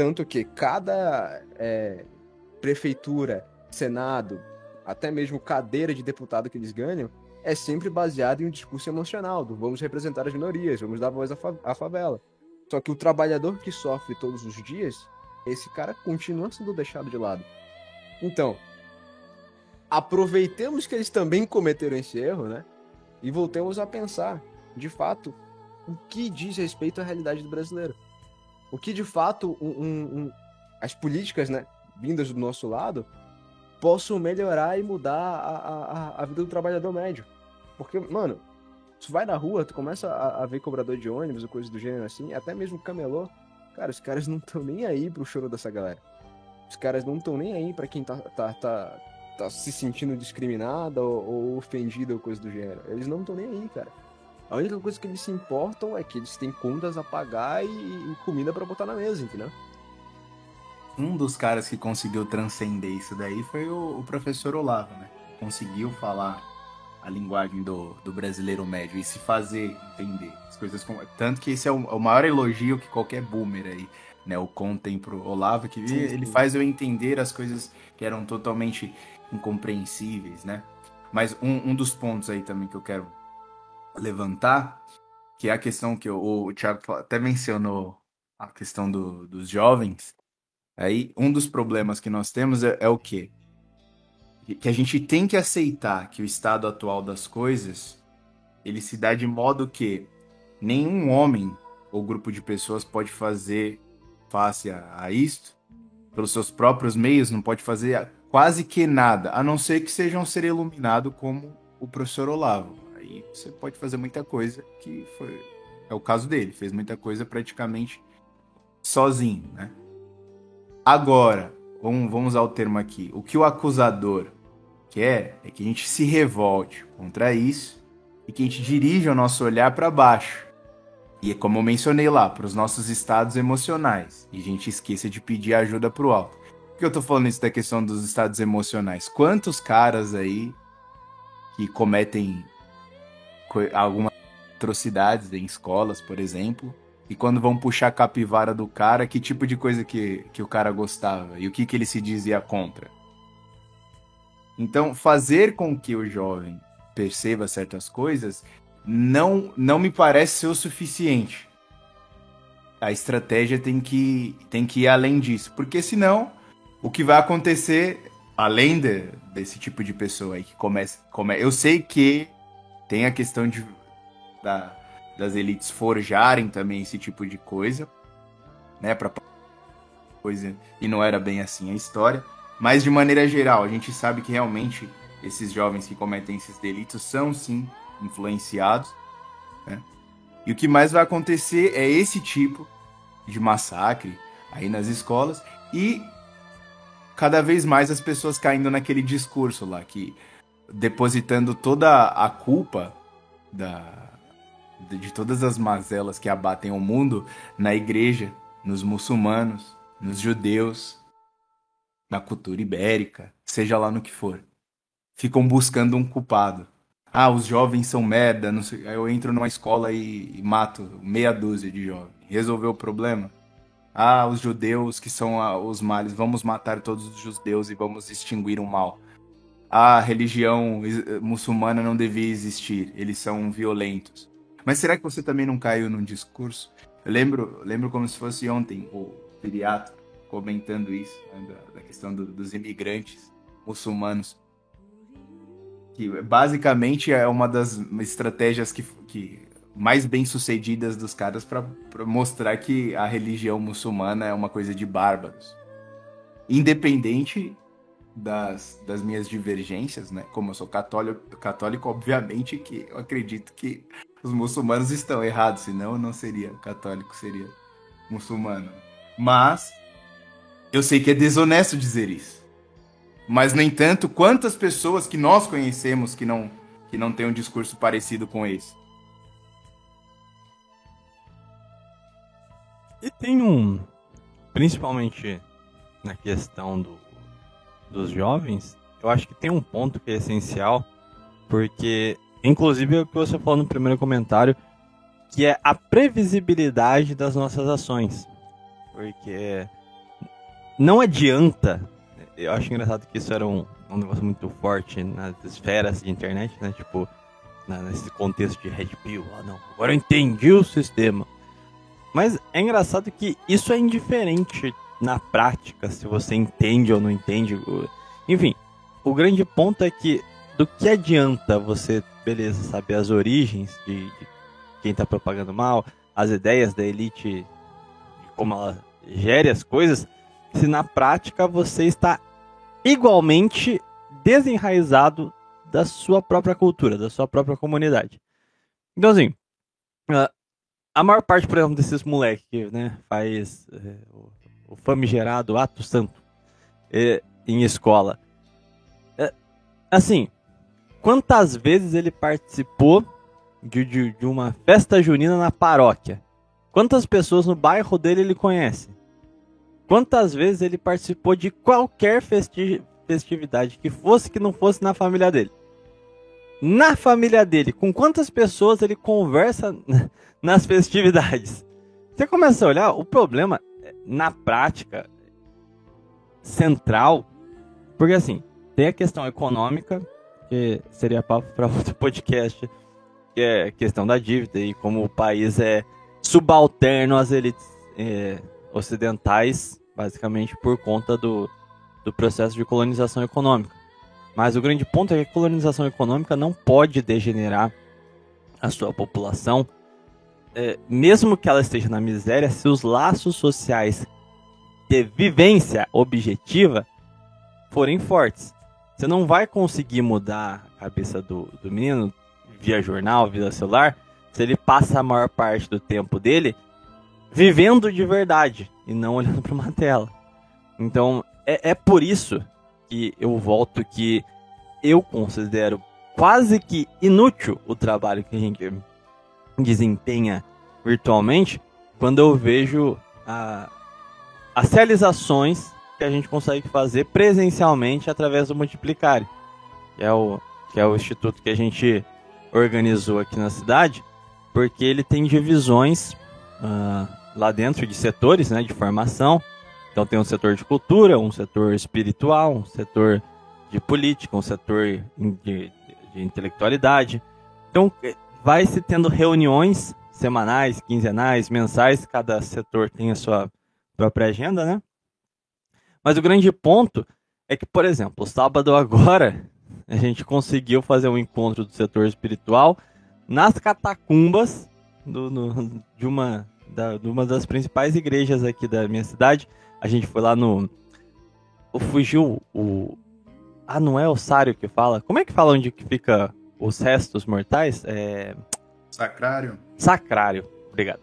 Tanto que cada é, prefeitura Senado, até mesmo cadeira de deputado que eles ganham, é sempre baseado em um discurso emocional, do vamos representar as minorias, vamos dar voz à, à favela. Só que o trabalhador que sofre todos os dias, esse cara continua sendo deixado de lado. Então, aproveitemos que eles também cometeram esse erro, né? E voltemos a pensar, de fato, o que diz respeito à realidade do brasileiro. O que de fato um, um, as políticas, né, vindas do nosso lado, possam melhorar e mudar a, a, a vida do trabalhador médio. Porque, mano, tu vai na rua, tu começa a, a ver cobrador de ônibus ou coisa do gênero assim, até mesmo camelô, cara, os caras não estão nem aí pro choro dessa galera. Os caras não estão nem aí para quem tá, tá, tá, tá se sentindo discriminada ou, ou ofendida ou coisa do gênero. Eles não estão nem aí, cara. A única coisa que eles se importam é que eles têm contas a pagar e, e comida para botar na mesa, entendeu? Um dos caras que conseguiu transcender isso daí foi o, o professor Olavo, né? Conseguiu falar a linguagem do, do brasileiro médio e se fazer entender as coisas. Tanto que esse é o, é o maior elogio que qualquer boomer aí, né? O contem pro Olavo, que sim, ele sim. faz eu entender as coisas que eram totalmente incompreensíveis, né? Mas um, um dos pontos aí também que eu quero levantar, que é a questão que o, o Thiago até mencionou, a questão do, dos jovens. Aí, um dos problemas que nós temos é, é o quê? que a gente tem que aceitar que o estado atual das coisas ele se dá de modo que nenhum homem ou grupo de pessoas pode fazer face a, a isto pelos seus próprios meios, não pode fazer quase que nada, a não ser que seja um ser iluminado como o professor Olavo. Você pode fazer muita coisa que foi é o caso dele, fez muita coisa praticamente sozinho, né? Agora, vamos, vamos ao termo aqui. O que o acusador quer é que a gente se revolte contra isso e que a gente dirija o nosso olhar para baixo. E é como eu mencionei lá, para os nossos estados emocionais. E a gente esqueça de pedir ajuda para o alto. Por que eu tô falando isso da questão dos estados emocionais? Quantos caras aí que cometem algumas atrocidades em escolas, por exemplo, e quando vão puxar a capivara do cara, que tipo de coisa que, que o cara gostava e o que, que ele se dizia contra? Então, fazer com que o jovem perceba certas coisas não, não me parece ser o suficiente. A estratégia tem que, tem que ir além disso, porque senão o que vai acontecer, além de, desse tipo de pessoa aí que começa. Come, eu sei que tem a questão de, da, das elites forjarem também esse tipo de coisa, né, para coisa e não era bem assim a história. Mas de maneira geral, a gente sabe que realmente esses jovens que cometem esses delitos são sim influenciados. Né? E o que mais vai acontecer é esse tipo de massacre aí nas escolas e cada vez mais as pessoas caindo naquele discurso lá que depositando toda a culpa da, de todas as mazelas que abatem o mundo na igreja, nos muçulmanos, nos judeus, na cultura ibérica, seja lá no que for. Ficam buscando um culpado. Ah, os jovens são merda, não sei. Eu entro numa escola e, e mato meia dúzia de jovens. Resolveu o problema? Ah, os judeus que são os males, vamos matar todos os judeus e vamos extinguir o mal. A religião muçulmana não devia existir, eles são violentos. Mas será que você também não caiu num discurso? Eu lembro, lembro como se fosse ontem o pediatra comentando isso, né, da, da, questão do, dos imigrantes muçulmanos. Que basicamente é uma das estratégias que, que mais bem sucedidas dos caras para mostrar que a religião muçulmana é uma coisa de bárbaros. Independente das, das minhas divergências, né? Como eu sou católico, católico, obviamente que eu acredito que os muçulmanos estão errados, senão eu não seria católico, seria muçulmano. Mas eu sei que é desonesto dizer isso. Mas, no entanto, quantas pessoas que nós conhecemos que não, que não têm um discurso parecido com esse? E tem um, principalmente na questão do, dos jovens, eu acho que tem um ponto que é essencial, porque, inclusive, é o que você falou no primeiro comentário, que é a previsibilidade das nossas ações. Porque não adianta. Eu acho engraçado que isso era um, um negócio muito forte nas esferas de internet, né? Tipo, na, nesse contexto de Red Pill. Ah, não, agora eu entendi o sistema. Mas é engraçado que isso é indiferente na prática, se você entende ou não entende. Enfim, o grande ponto é que do que adianta você, beleza, saber as origens de, de quem está propagando mal, as ideias da elite, como ela gere as coisas, se na prática você está igualmente desenraizado da sua própria cultura, da sua própria comunidade. Então, assim, a maior parte, por exemplo, desses moleques que né, faz é, o famigerado ato santo é, em escola, é, assim, quantas vezes ele participou de, de, de uma festa junina na paróquia? Quantas pessoas no bairro dele ele conhece? Quantas vezes ele participou de qualquer festi festividade que fosse que não fosse na família dele? Na família dele, com quantas pessoas ele conversa (laughs) nas festividades? Você começa a olhar, o problema na prática central, porque assim, tem a questão econômica, que seria papo para (laughs) outro podcast, que é questão da dívida e como o país é subalterno às elites é, ocidentais, basicamente por conta do, do processo de colonização econômica. Mas o grande ponto é que a colonização econômica não pode degenerar a sua população, é, mesmo que ela esteja na miséria, se os laços sociais de vivência objetiva forem fortes. Você não vai conseguir mudar a cabeça do, do menino via jornal, via celular, se ele passa a maior parte do tempo dele vivendo de verdade e não (laughs) olhando para uma tela. Então, é, é por isso que eu volto que eu considero quase que inútil o trabalho que a gente desempenha virtualmente quando eu vejo a, as realizações que a gente consegue fazer presencialmente através do Multiplicare, que é o, que é o instituto que a gente organizou aqui na cidade, porque ele tem divisões uh, lá dentro de setores né, de formação. Então tem um setor de cultura, um setor espiritual, um setor de política, um setor de, de, de intelectualidade. Então vai se tendo reuniões semanais, quinzenais, mensais, cada setor tem a sua própria agenda, né? Mas o grande ponto é que, por exemplo, sábado agora a gente conseguiu fazer um encontro do setor espiritual nas catacumbas do, no, de, uma, da, de uma das principais igrejas aqui da minha cidade. A gente foi lá no. Fugiu o. Ah, não é o Sário que fala? Como é que fala onde que fica os restos mortais? É. Sacrário. Sacrário, obrigado.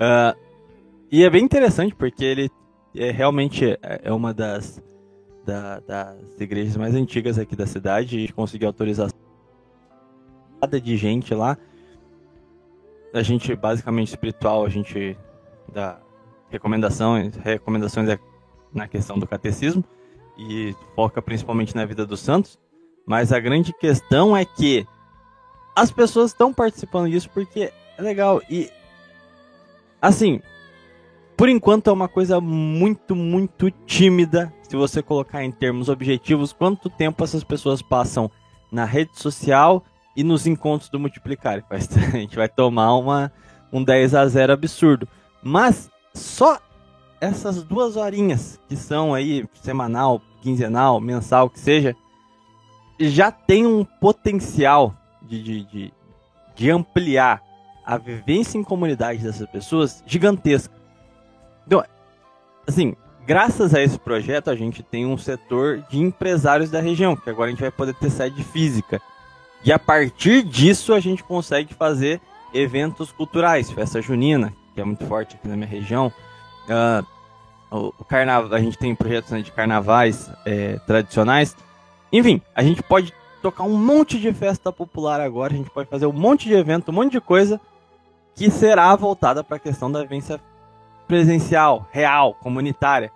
uh, (laughs) e é bem interessante porque ele é realmente é uma das, da, das igrejas mais antigas aqui da cidade e conseguiu autorização de gente lá. A gente, basicamente espiritual, a gente dá recomendações, recomendações é na questão do catecismo e foca principalmente na vida dos santos. Mas a grande questão é que as pessoas estão participando disso porque é legal. E, assim, por enquanto é uma coisa muito, muito tímida. Se você colocar em termos objetivos, quanto tempo essas pessoas passam na rede social e nos encontros do Multiplicar. (laughs) A gente vai tomar uma, um 10 a 0 absurdo. Mas só essas duas horinhas, que são aí semanal, quinzenal, mensal, que seja, já tem um potencial de, de, de, de ampliar a vivência em comunidade dessas pessoas gigantesca. Então, assim, graças a esse projeto, a gente tem um setor de empresários da região, que agora a gente vai poder ter sede física. E a partir disso, a gente consegue fazer eventos culturais, festa junina, que é muito forte aqui na minha região. Uh, o, carnaval, a gente tem projetos né, de carnavais é, tradicionais. Enfim, a gente pode tocar um monte de festa popular agora, a gente pode fazer um monte de evento, um monte de coisa que será voltada para a questão da vivência presencial, real, comunitária.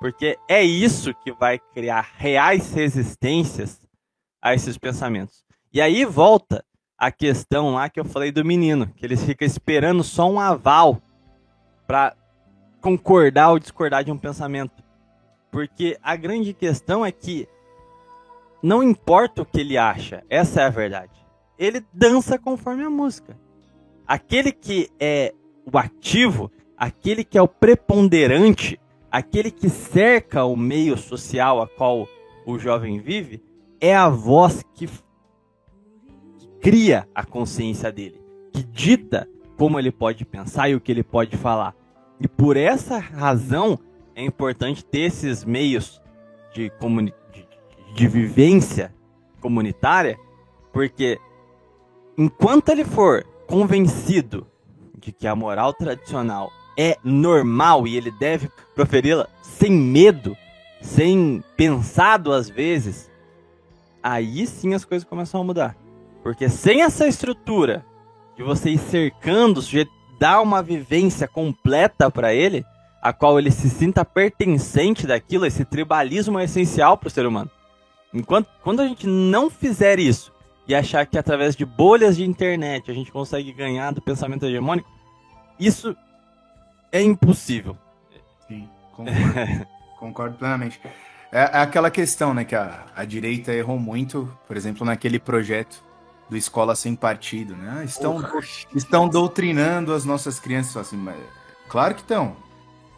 Porque é isso que vai criar reais resistências a esses pensamentos. E aí volta a questão lá que eu falei do menino, que ele fica esperando só um aval para concordar ou discordar de um pensamento. Porque a grande questão é que não importa o que ele acha, essa é a verdade. Ele dança conforme a música. Aquele que é o ativo, aquele que é o preponderante, aquele que cerca o meio social a qual o jovem vive, é a voz que, cria a consciência dele, que dita como ele pode pensar e o que ele pode falar. E por essa razão é importante ter esses meios de, comuni de, vivência comunitária, porque enquanto ele for convencido de que a moral tradicional é normal e ele deve proferi-la sem medo, sem pensar duas vezes, aí sim as coisas começam a mudar. Porque sem essa estrutura de você ir cercando o sujeito, dar uma vivência completa para ele, a qual ele se sinta pertencente daquilo, esse tribalismo é essencial para o ser humano. Enquanto quando a gente não fizer isso e achar que através de bolhas de internet a gente consegue ganhar do pensamento hegemônico, isso é impossível. Sim, concordo, (laughs) concordo plenamente. É, é, aquela questão, né, que a, a direita errou muito, por exemplo, naquele projeto do Escola Sem Partido, né? Ah, estão, estão doutrinando as nossas crianças assim, mas, claro que estão.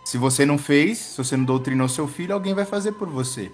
Se você não fez, se você não doutrinou seu filho, alguém vai fazer por você.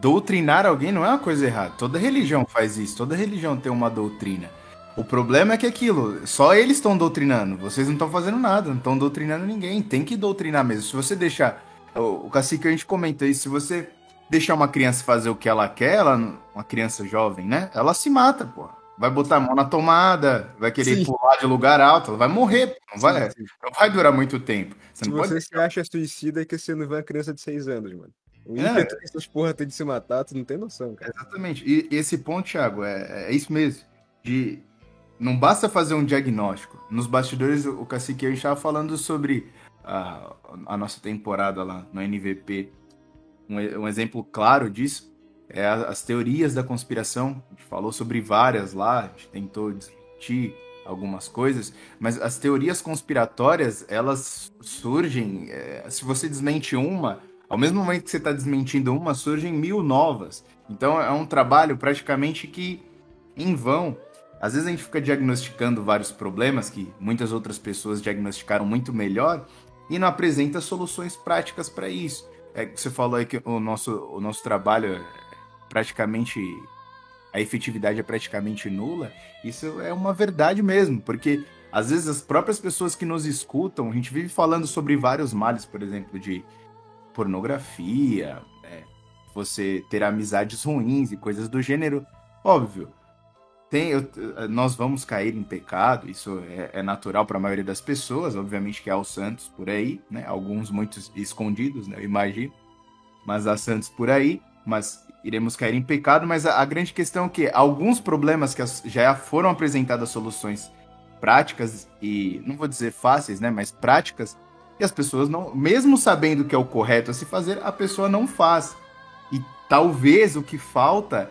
Doutrinar alguém não é uma coisa errada. Toda religião faz isso, toda religião tem uma doutrina. O problema é que aquilo, só eles estão doutrinando, vocês não estão fazendo nada, não estão doutrinando ninguém. Tem que doutrinar mesmo. Se você deixar. O, o cacique a gente comentou isso, se você deixar uma criança fazer o que ela quer, ela, uma criança jovem, né? Ela se mata, pô. Vai botar a mão na tomada, vai querer sim. pular de lugar alto, ela vai morrer, não vai, não vai durar muito tempo. Você se você pode... se acha suicida, é que você não vê uma criança de 6 anos, mano. O é. essas porra tem de se matar, tu não tem noção, cara. Exatamente. E esse ponto, Thiago, é, é isso mesmo. De não basta fazer um diagnóstico. Nos bastidores, o Cacique a gente estava falando sobre a, a nossa temporada lá no NVP um, um exemplo claro disso é as teorias da conspiração. A gente falou sobre várias lá, a gente tentou desmentir algumas coisas, mas as teorias conspiratórias, elas surgem, é, se você desmente uma, ao mesmo momento que você está desmentindo uma, surgem mil novas. Então é um trabalho praticamente que em vão. Às vezes a gente fica diagnosticando vários problemas que muitas outras pessoas diagnosticaram muito melhor e não apresenta soluções práticas para isso é que você falou aí que o nosso, o nosso trabalho é praticamente. A efetividade é praticamente nula. Isso é uma verdade mesmo, porque às vezes as próprias pessoas que nos escutam, a gente vive falando sobre vários males, por exemplo, de pornografia, é, você ter amizades ruins e coisas do gênero. Óbvio, tem, eu, nós vamos cair em pecado, isso é, é natural para a maioria das pessoas, obviamente que há os santos por aí, né? Alguns muitos escondidos, né? Eu imagino. Mas há santos por aí, mas iremos cair em pecado, mas a, a grande questão é que alguns problemas que as, já foram apresentadas soluções práticas e não vou dizer fáceis, né, mas práticas, e as pessoas não, mesmo sabendo que é o correto a se fazer, a pessoa não faz. E talvez o que falta,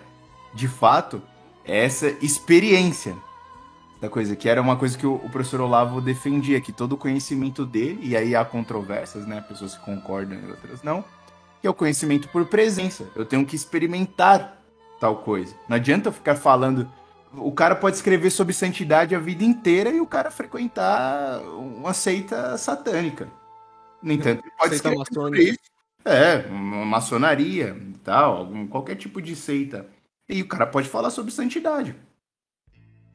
de fato, essa experiência da coisa, que era uma coisa que o, o, professor Olavo defendia, que todo o conhecimento dele, e aí há controvérsias, né? Pessoas que concordam e outras não, que é o conhecimento por presença. Eu tenho que experimentar tal coisa. Não adianta eu ficar falando. O cara pode escrever sobre santidade a vida inteira e o cara frequentar uma seita satânica. No entanto, ele pode seita escrever isso. É, uma maçonaria tal, algum, qualquer tipo de seita e o cara pode falar sobre santidade.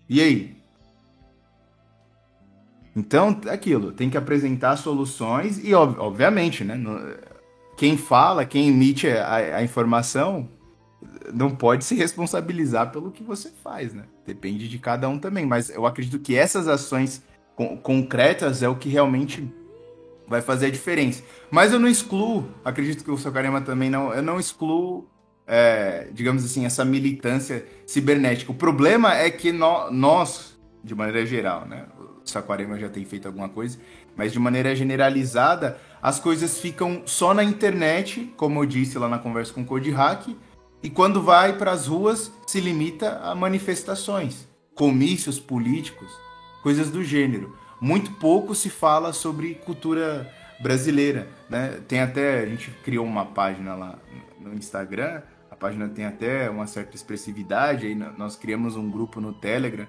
E aí? Então, é aquilo, tem que apresentar soluções e, obviamente, né? Quem fala, quem emite a, a informação, não pode se responsabilizar pelo que você faz, né? Depende de cada um também. Mas eu acredito que essas ações concretas é o que realmente vai fazer a diferença. Mas eu não excluo, acredito que o Socarema também não, eu não excluo é, digamos assim, essa militância cibernética. O problema é que no, nós, de maneira geral, né? O Saquarema já tem feito alguma coisa, mas de maneira generalizada, as coisas ficam só na internet, como eu disse lá na conversa com o Code Hack, e quando vai para as ruas, se limita a manifestações, comícios políticos, coisas do gênero. Muito pouco se fala sobre cultura brasileira, né? Tem até a gente criou uma página lá no Instagram página tem até uma certa expressividade, aí nós criamos um grupo no Telegram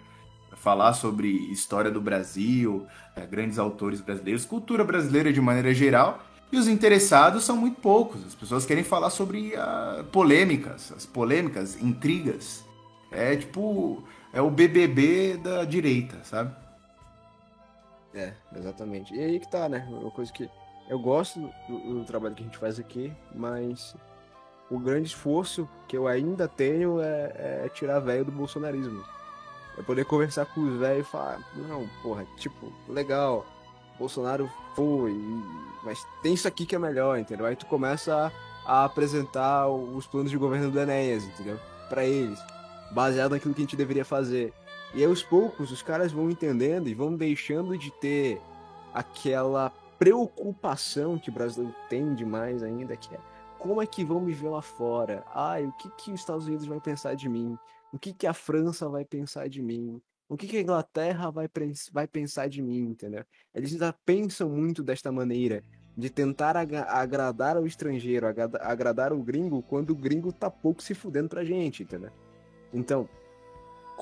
para falar sobre história do Brasil, é, grandes autores brasileiros, cultura brasileira de maneira geral, e os interessados são muito poucos. As pessoas querem falar sobre uh, polêmicas, as polêmicas, intrigas. É tipo, é o BBB da direita, sabe? É, exatamente. E aí que tá, né? Uma coisa que eu gosto do, do trabalho que a gente faz aqui, mas o grande esforço que eu ainda tenho é, é tirar velho do bolsonarismo. É poder conversar com os velhos e falar, não, porra, tipo, legal, Bolsonaro foi, mas tem isso aqui que é melhor, entendeu? Aí tu começa a, a apresentar os planos de governo do Enéas, entendeu? Para eles. baseado naquilo que a gente deveria fazer. E aos poucos os caras vão entendendo e vão deixando de ter aquela preocupação que o brasileiro tem demais ainda, que é como é que vão me ver lá fora? Ai, o que, que os Estados Unidos vai pensar de mim? O que, que a França vai pensar de mim? O que, que a Inglaterra vai, vai pensar de mim, entendeu? Eles ainda pensam muito desta maneira, de tentar ag agradar ao estrangeiro, ag agradar o gringo, quando o gringo tá pouco se fudendo pra gente, entendeu? Então,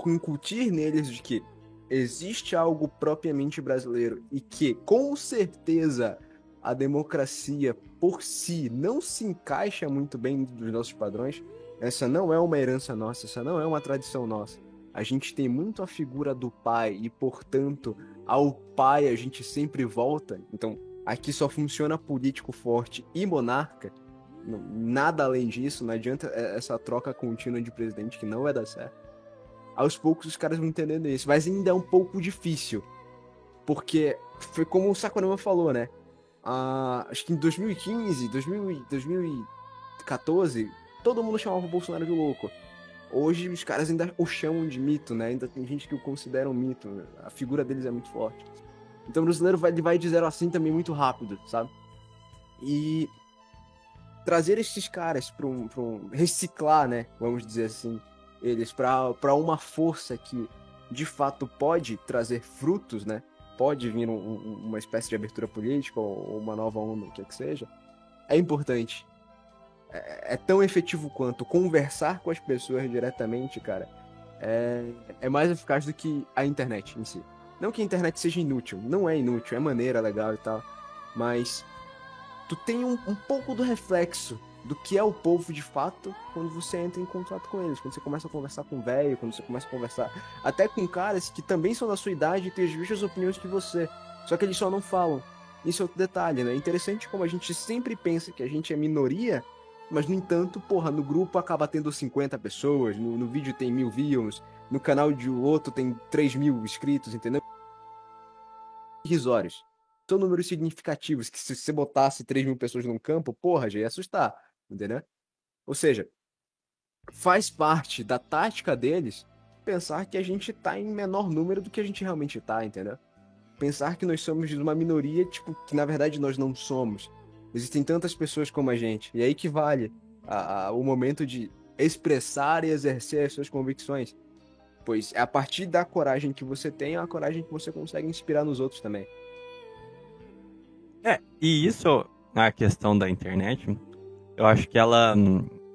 incutir neles de que existe algo propriamente brasileiro e que, com certeza, a democracia por si não se encaixa muito bem dos nossos padrões, essa não é uma herança nossa, essa não é uma tradição nossa. A gente tem muito a figura do pai e, portanto, ao pai a gente sempre volta. Então, aqui só funciona político forte e monarca. Nada além disso, não adianta essa troca contínua de presidente que não vai dar certo. Aos poucos os caras vão entendendo isso, mas ainda é um pouco difícil. Porque foi como o Sakurama falou, né? Ah, acho que em 2015, 2000, 2014, todo mundo chamava o Bolsonaro de louco. Hoje os caras ainda o chamam de mito, né? Ainda tem gente que o considera um mito. Né? A figura deles é muito forte. Então o brasileiro vai, vai de zero assim também muito rápido, sabe? E trazer esses caras para um, um. reciclar, né? Vamos dizer assim, eles para uma força que de fato pode trazer frutos, né? pode vir um, um, uma espécie de abertura política ou uma nova onda, o que é que seja, é importante. É, é, tão efetivo quanto conversar com as pessoas diretamente, cara. É, é mais eficaz do que a internet em si. Não que a internet seja inútil, não é inútil, é maneira, legal e tal, mas tu tem um, um pouco do reflexo do que é o povo de fato quando você entra em contato com eles, quando você começa a conversar com velho, quando você começa a conversar até com caras que também são da sua idade e têm as mesmas opiniões que você, só que eles só não falam. Isso é outro detalhe, né? É interessante como a gente sempre pensa que a gente é minoria, mas no entanto, porra, no grupo acaba tendo 50 pessoas, no, no vídeo tem mil views, no canal de outro tem 3 mil inscritos, entendeu? Irrisórios. São números significativos que se você botasse 3 mil pessoas num campo, porra, já ia assustar entendeu? Ou seja, faz parte da tática deles pensar que a gente tá em menor número do que a gente realmente tá, entendeu? Pensar que nós somos uma minoria, tipo, que na verdade nós não somos. Existem tantas pessoas como a gente. E aí que vale a, a, o momento de expressar e exercer as suas convicções. Pois é a partir da coragem que você tem, é a coragem que você consegue inspirar nos outros também. É, e isso, a questão da internet, eu acho que ela,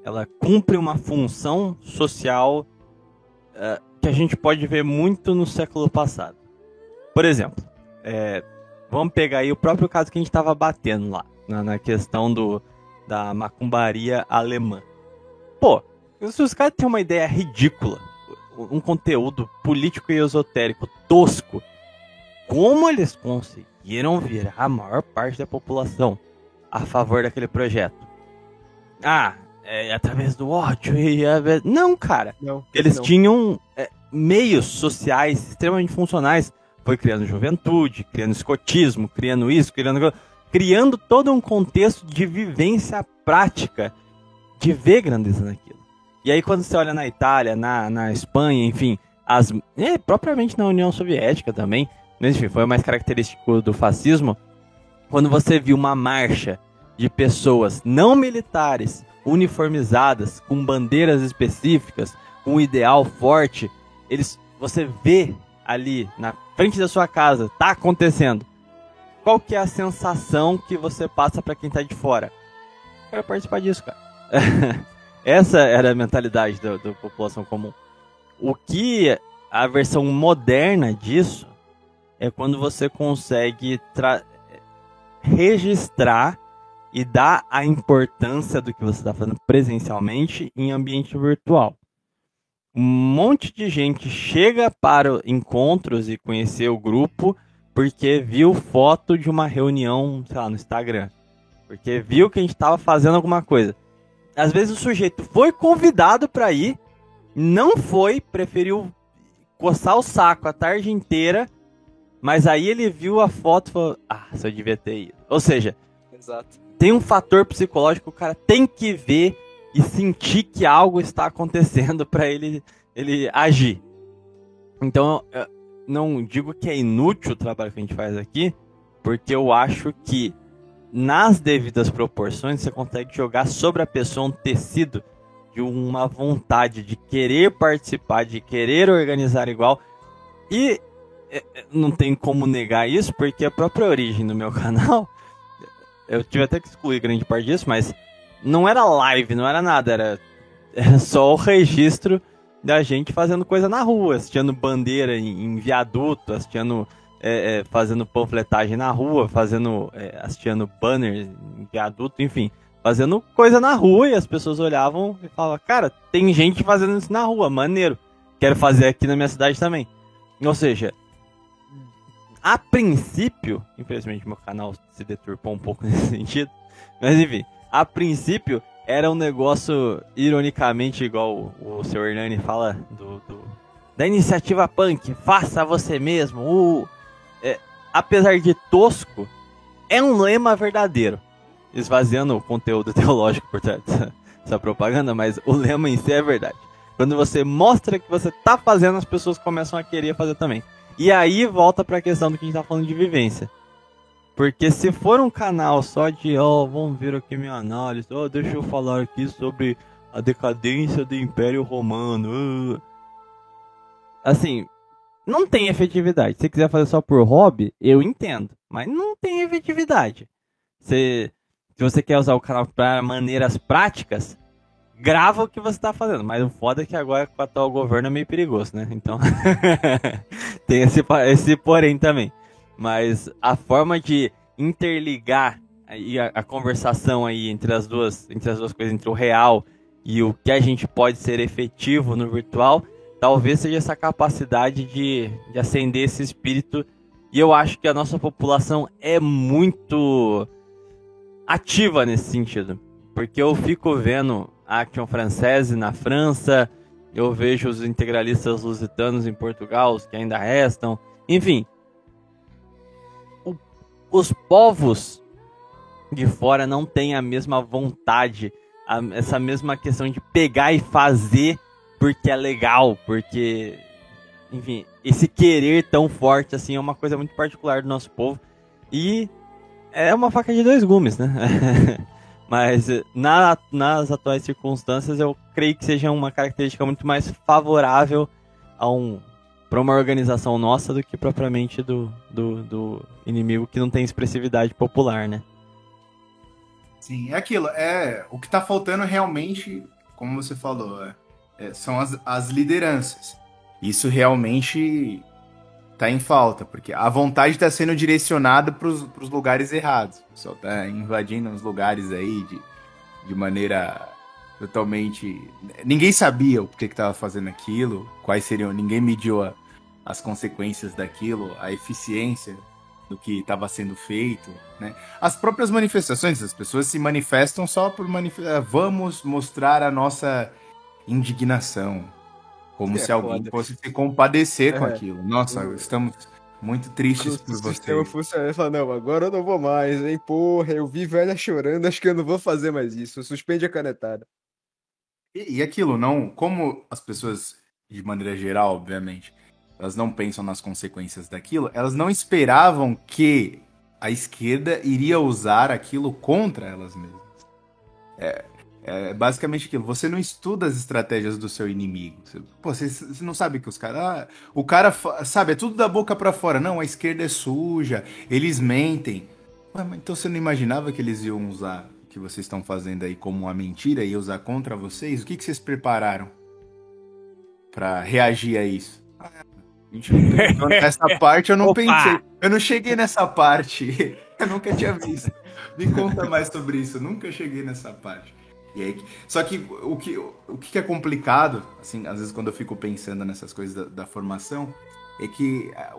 ela cumpre uma função social uh, que a gente pode ver muito no século passado. Por exemplo, é, vamos pegar aí o próprio caso que a gente estava batendo lá, na, na, questão do, da macumbaria alemã. Pô, se os caras têm uma ideia ridícula, um conteúdo político e esotérico tosco, como eles conseguiram virar a maior parte da população a favor daquele projeto? Ah, é, através do ódio e. Não, cara. Não, Eles não. tinham é, meios sociais extremamente funcionais. Foi criando juventude, criando escotismo, criando isso, criando. Criando todo um contexto de vivência prática, de ver grandeza naquilo. E aí, quando você olha na Itália, na, na Espanha, enfim, as, é, propriamente na União Soviética também, mas enfim, foi mais característico do fascismo, quando você viu uma marcha de pessoas não militares, uniformizadas, com bandeiras específicas, com um ideal forte, eles você vê ali na frente da sua casa, tá acontecendo. Qual que é a sensação que você passa para quem tá de fora? Quero participar disso, cara. (laughs) Essa era a mentalidade da, da população comum. O que a versão moderna disso é quando você consegue registrar e dá a importância do que você está fazendo presencialmente em ambiente virtual. Um monte de gente chega para encontros e conhecer o grupo porque viu foto de uma reunião, sei lá, no Instagram. Porque viu que a gente estava fazendo alguma coisa. Às vezes o sujeito foi convidado para ir, não foi, preferiu coçar o saco a tarde inteira, mas aí ele viu a foto e falou: Ah, se eu devia ter ido. Ou seja, Exato tem um fator psicológico, o cara tem que ver e sentir que algo está acontecendo (laughs) para ele ele agir. Então, não digo que é inútil o trabalho que a gente faz aqui, porque eu acho que nas devidas proporções você consegue jogar sobre a pessoa um tecido de uma vontade de querer participar, de querer organizar igual. E é, é, não tem como negar isso, porque a própria origem do meu (laughs) canal, eu tive até que excluir grande parte disso, mas não era live, não era nada, era, (laughs) era só o registro da gente fazendo coisa na rua, assistindo bandeira em, em viaduto, assistindo, é, é, fazendo panfletagem na rua, fazendo, é, assistindo banner em viaduto, enfim, fazendo coisa na rua e as pessoas olhavam e falavam, cara, tem gente fazendo isso na rua, maneiro, quero fazer aqui na minha cidade também. Ou seja, a princípio, infelizmente meu canal se deturpou um pouco (laughs) nesse sentido, mas enfim, a princípio era um negócio, ironicamente, igual o, o seu Hernani fala do, do, da iniciativa punk, faça você mesmo. Uh, é, apesar de tosco, é um lema verdadeiro. Esvaziando o conteúdo (laughs) teológico por dessa propaganda, mas o lema em si é verdade. Quando você mostra que você tá fazendo, as pessoas começam a querer fazer também. E aí volta para a questão do que a gente tá falando de vivência. Porque se for um canal só de, ó, oh, vamos ver aqui minha análise, ó, oh, deixa eu falar aqui sobre a decadência do Império Romano. Assim, não tem efetividade. Se quiser fazer só por hobby, eu entendo. Mas não tem efetividade. Se, se você quer usar o canal para maneiras práticas, grava o que você está fazendo. Mas o foda é que agora com o atual governo é meio perigoso, né? Então, (laughs) tem esse, esse porém também. Mas a forma de interligar aí a, a, conversação aí entre as duas, entre as duas coisas, entre o real e o que a gente pode ser efetivo no virtual, talvez seja essa capacidade de, de acender esse espírito. E eu acho que a nossa população é muito ativa nesse sentido. Porque eu fico vendo a Action Française na França, eu vejo os integralistas lusitanos em Portugal, os que ainda restam. Enfim, os povos de fora não têm a mesma vontade, a, essa mesma questão de pegar e fazer porque é legal, porque, enfim, esse querer tão forte assim é uma coisa muito particular do nosso povo e é uma faca de dois gumes, né? (laughs) Mas na, nas atuais circunstâncias eu creio que seja uma característica muito mais favorável a um para uma organização nossa do que propriamente do, do, do, inimigo que não tem expressividade popular, né? Sim, é aquilo. É, o que está faltando realmente, como você falou, é, é, são as, as lideranças. Isso realmente está em falta, porque a vontade está sendo direcionada para os lugares errados. O pessoal está invadindo os lugares aí de, de maneira totalmente. Ninguém sabia o que estava fazendo aquilo, quais seriam. Ninguém mediu a, as consequências daquilo, a eficiência do que estava sendo feito, né? As próprias manifestações, as pessoas se manifestam só por manifestar. Vamos mostrar a nossa indignação, como é se alguém foda. fosse se compadecer é. com aquilo. Nossa, estamos muito tristes por você. O sistema funciona fala, não, agora eu não vou mais, hein? Porra, eu vi velha chorando, acho que eu não vou fazer mais isso. Suspende a canetada. E, e aquilo, não, como as pessoas, de maneira geral, obviamente, elas não pensam nas consequências daquilo, elas não esperavam que a esquerda iria usar aquilo contra elas mesmas. É, é basicamente aquilo. Você não estuda as estratégias do seu inimigo. Você, pô, você, você não sabe que os caras. Ah, o cara, sabe, é tudo da boca para fora. Não, a esquerda é suja, eles mentem. Ué, então você não imaginava que eles iam usar que vocês estão fazendo aí como uma mentira e usar contra vocês? O que, que vocês prepararam para reagir a isso? (laughs) Essa parte eu não Opa! pensei. Eu não cheguei nessa parte. (laughs) Eu nunca tinha visto. Me conta mais sobre isso. Eu nunca cheguei nessa parte. E aí, só que o que, o que é complicado, assim, às vezes quando eu fico pensando nessas coisas da, da formação, é que é,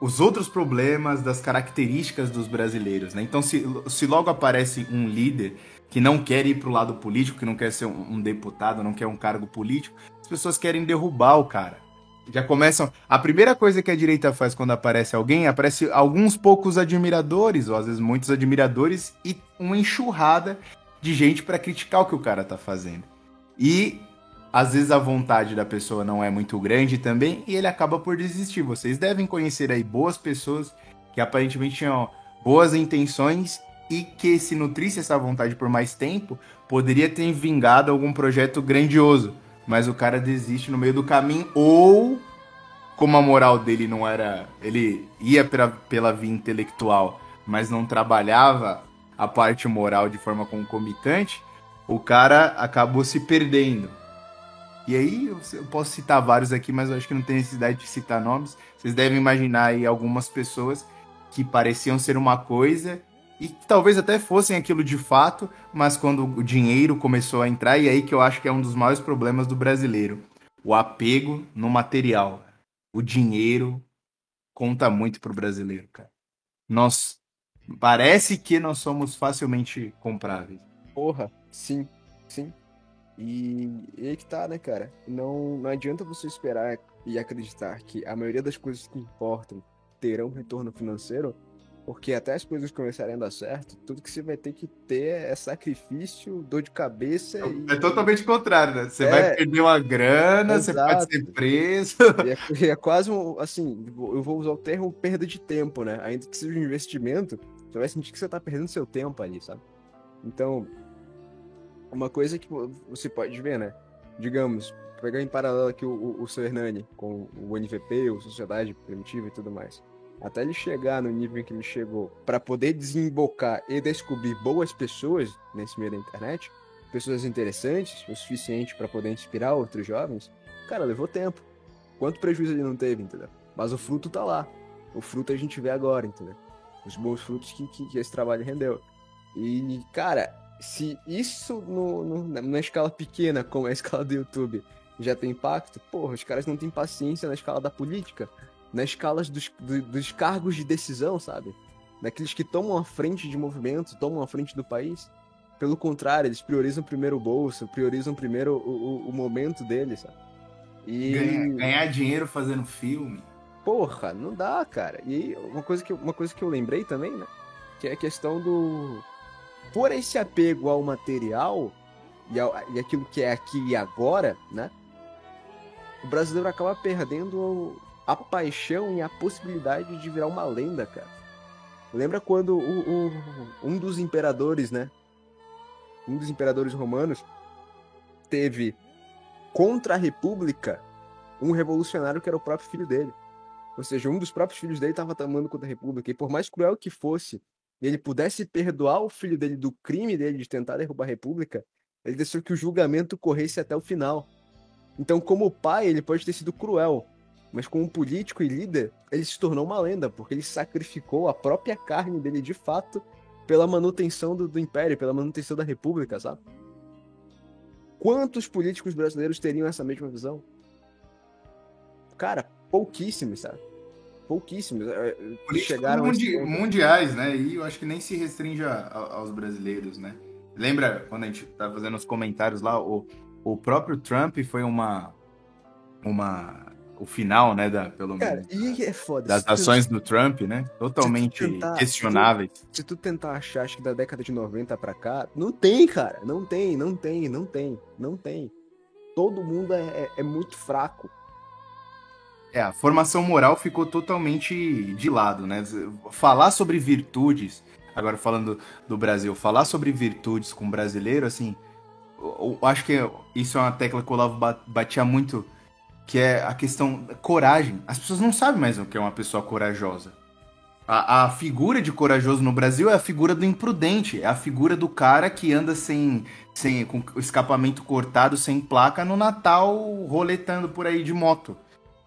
os outros problemas das características dos brasileiros, né? Então, se, se logo aparece um líder que não quer ir para o lado político, que não quer ser um, um deputado, não quer um cargo político, as pessoas querem derrubar o cara já começam. A primeira coisa que a direita faz quando aparece alguém, aparece alguns poucos admiradores, ou às vezes muitos admiradores, e uma enxurrada de gente para criticar o que o cara tá fazendo. E às vezes a vontade da pessoa não é muito grande também e ele acaba por desistir. Vocês devem conhecer aí boas pessoas que aparentemente tinham boas intenções e que se nutrisse essa vontade por mais tempo, poderia ter vingado algum projeto grandioso. Mas o cara desiste no meio do caminho ou como a moral dele não era, ele ia pela, pela via intelectual, mas não trabalhava a parte moral de forma concomitante, o cara acabou se perdendo. E aí, eu posso citar vários aqui, mas eu acho que não tem necessidade de citar nomes. Vocês devem imaginar aí algumas pessoas que pareciam ser uma coisa e que talvez até fossem aquilo de fato, mas quando o dinheiro começou a entrar, e aí que eu acho que é um dos maiores problemas do brasileiro: o apego no material. O dinheiro conta muito pro brasileiro, cara. Nós. Parece que nós somos facilmente compráveis. Porra, sim, sim. E, e aí que tá, né, cara? Não, não adianta você esperar e acreditar que a maioria das coisas que importam terão retorno financeiro, porque até as coisas começarem a dar certo, tudo que você vai ter que ter é sacrifício, dor de cabeça. É, e... é totalmente contrário, né? Você é, vai perder uma grana, exato. você pode ser preso. É, é, quase um, assim, eu vou usar o termo perda de tempo, né? Ainda que seja um investimento, você vai sentir que você tá perdendo seu tempo ali, sabe? Então, uma coisa que você pode ver, né? Digamos, pegar em paralelo aqui o, o, o seu Hernani com o NVP, o Sociedade Primitiva e tudo mais. Até ele chegar no nível em que ele chegou para poder desembocar e descobrir boas pessoas nesse meio da internet, pessoas interessantes o suficiente para poder inspirar outros jovens, cara, levou tempo. Quanto prejuízo ele não teve, entendeu? Mas o fruto tá lá. O fruto a gente vê agora, entendeu? Os bons frutos que, que, que esse trabalho rendeu. E, cara, se isso no, no, na escala pequena, como é a escala do YouTube, já tem impacto, porra, os caras não têm paciência na escala da política, nas escalas dos, do, dos cargos de decisão, sabe? Daqueles que tomam a frente de movimento, tomam a frente do país. Pelo contrário, eles priorizam primeiro o bolso, priorizam primeiro o, o, o momento deles, sabe? E... Ganhar, ganhar dinheiro fazendo filme. Porra, não dá, cara. E uma coisa que, uma coisa que eu lembrei também, né? Que é a questão do por esse apego ao material e, ao, e aquilo que é aqui e agora, né? O brasileiro acaba perdendo a paixão e a possibilidade de virar uma lenda, cara. Lembra quando o, o, um dos imperadores, né? Um dos imperadores romanos teve contra a república um revolucionário que era o próprio filho dele. Ou seja, um dos próprios filhos dele estava tomando contra a república. E por mais cruel que fosse e ele pudesse perdoar o filho dele do crime dele de tentar derrubar a República, ele deixou que o julgamento corresse até o final. Então, como pai, ele pode ter sido cruel, mas como político e líder, ele se tornou uma lenda, porque ele sacrificou a própria carne dele de fato pela manutenção do, do império, pela manutenção da República, sabe? Quantos políticos brasileiros teriam essa mesma visão? Cara, pouquíssimos, sabe? Pouquíssimos é, é chegaram mundi mundiais, né? E eu acho que nem se restringe a, a, aos brasileiros, né? Lembra quando a gente tá fazendo os comentários lá, o, o próprio Trump foi uma uma o final, né, da pelo menos é foda, das ações tu... do Trump, né? Totalmente se tentar, questionáveis. Se tu, se tu, tentar achar acho que da década de 90 para cá, não tem, cara, não tem, não tem, não tem, não tem. Todo mundo é, é, é muito fraco. É, a formação moral ficou totalmente de lado, né? Falar sobre virtudes, agora falando do Brasil, falar sobre virtudes com brasileiro, assim, eu, acho que isso é uma tecla que o Olavo batia muito, que é a questão da coragem. As pessoas não sabem mais o que é uma pessoa corajosa. A, a, figura de corajoso no Brasil é a figura do imprudente, é a figura do cara que anda sem, sem com o escapamento cortado, sem placa, no Natal, roletando por aí de moto.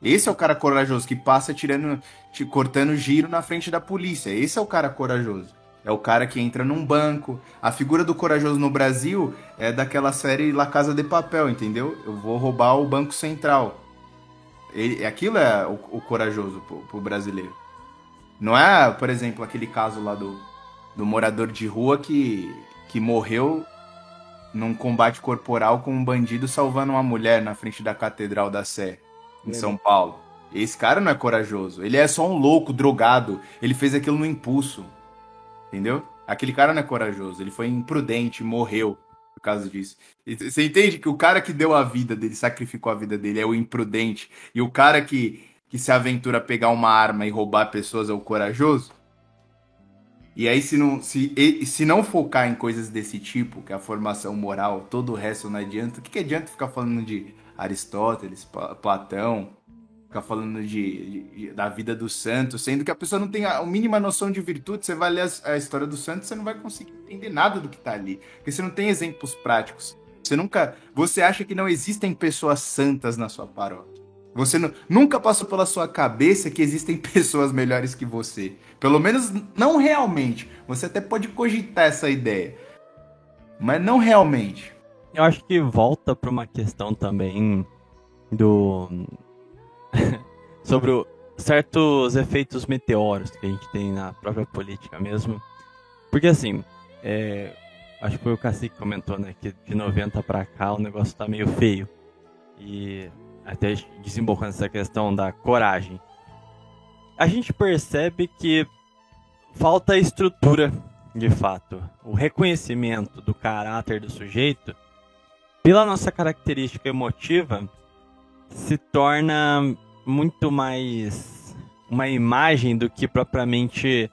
Esse é o cara corajoso que passa tirando, te cortando giro na frente da polícia. Esse é o cara corajoso. É o cara que entra num banco. A figura do corajoso no Brasil é daquela série La Casa de Papel, entendeu? Eu vou roubar o Banco Central. Ele, aquilo é o, o corajoso pro, pro, brasileiro. Não é, por exemplo, aquele caso lá do, do morador de rua que, que morreu num combate corporal com um bandido salvando uma mulher na frente da Catedral da Sé em São Paulo. Esse cara não é corajoso. Ele é só um louco, drogado. Ele fez aquilo no impulso. Entendeu? Aquele cara não é corajoso. Ele foi imprudente, morreu. por causa disso. Você entende que o cara que deu a vida dele, sacrificou a vida dele, é o imprudente, e o cara que, que se aventura a pegar uma arma e roubar pessoas é o corajoso? E aí, se não, se, se não focar em coisas desse tipo, que é a formação moral, todo o resto não adianta, o que, que adianta ficar falando de Aristóteles, Platão, ficar falando de, de, da vida do santo, sendo que a pessoa não tem a, mínima noção de virtude, você vai ler a, a, história do santo, você não vai conseguir entender nada do que tá ali, porque você não tem exemplos práticos. Você nunca, você acha que não existem pessoas santas na sua paróquia. Você não, nunca passou pela sua cabeça que existem (laughs) pessoas melhores que você. Pelo menos não realmente. Você até pode cogitar essa ideia, mas não realmente. Eu acho que volta para uma questão também do (laughs) sobre o, certos efeitos meteoros que a gente tem na própria política mesmo. Porque assim, é, acho que foi o Cacique que comentou, né, que de 90 para cá o negócio tá meio feio. E até desembocando essa questão da coragem. A gente percebe que falta estrutura, de fato. O reconhecimento do caráter do sujeito, pela nossa característica emotiva, se torna muito mais uma imagem do que propriamente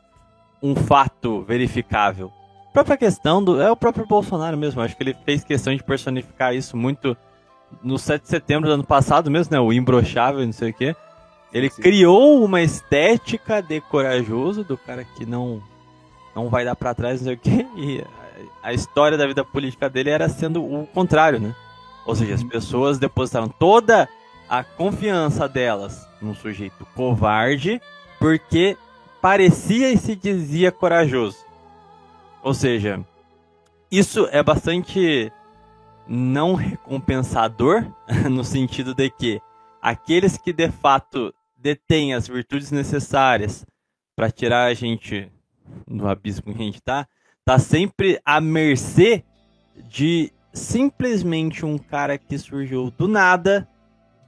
um fato verificável. A própria questão do. É o próprio Bolsonaro mesmo. Acho que ele fez questão de personificar isso muito no 7 de setembro do ano passado mesmo, né? O imbrochável, não sei o quê. Ele Sim. criou uma estética de corajoso, do cara que não não vai dar para trás, não sei o quê. E a história da vida política dele era sendo o contrário, né? Ou seja, as uhum. pessoas depositaram toda a confiança delas num sujeito covarde porque parecia e se dizia corajoso. Ou seja, isso é bastante não recompensador (laughs) no sentido de que aqueles que de fato detêm as virtudes necessárias para tirar a gente do abismo que a gente tá, tá sempre à mercê de simplesmente um cara que surgiu do nada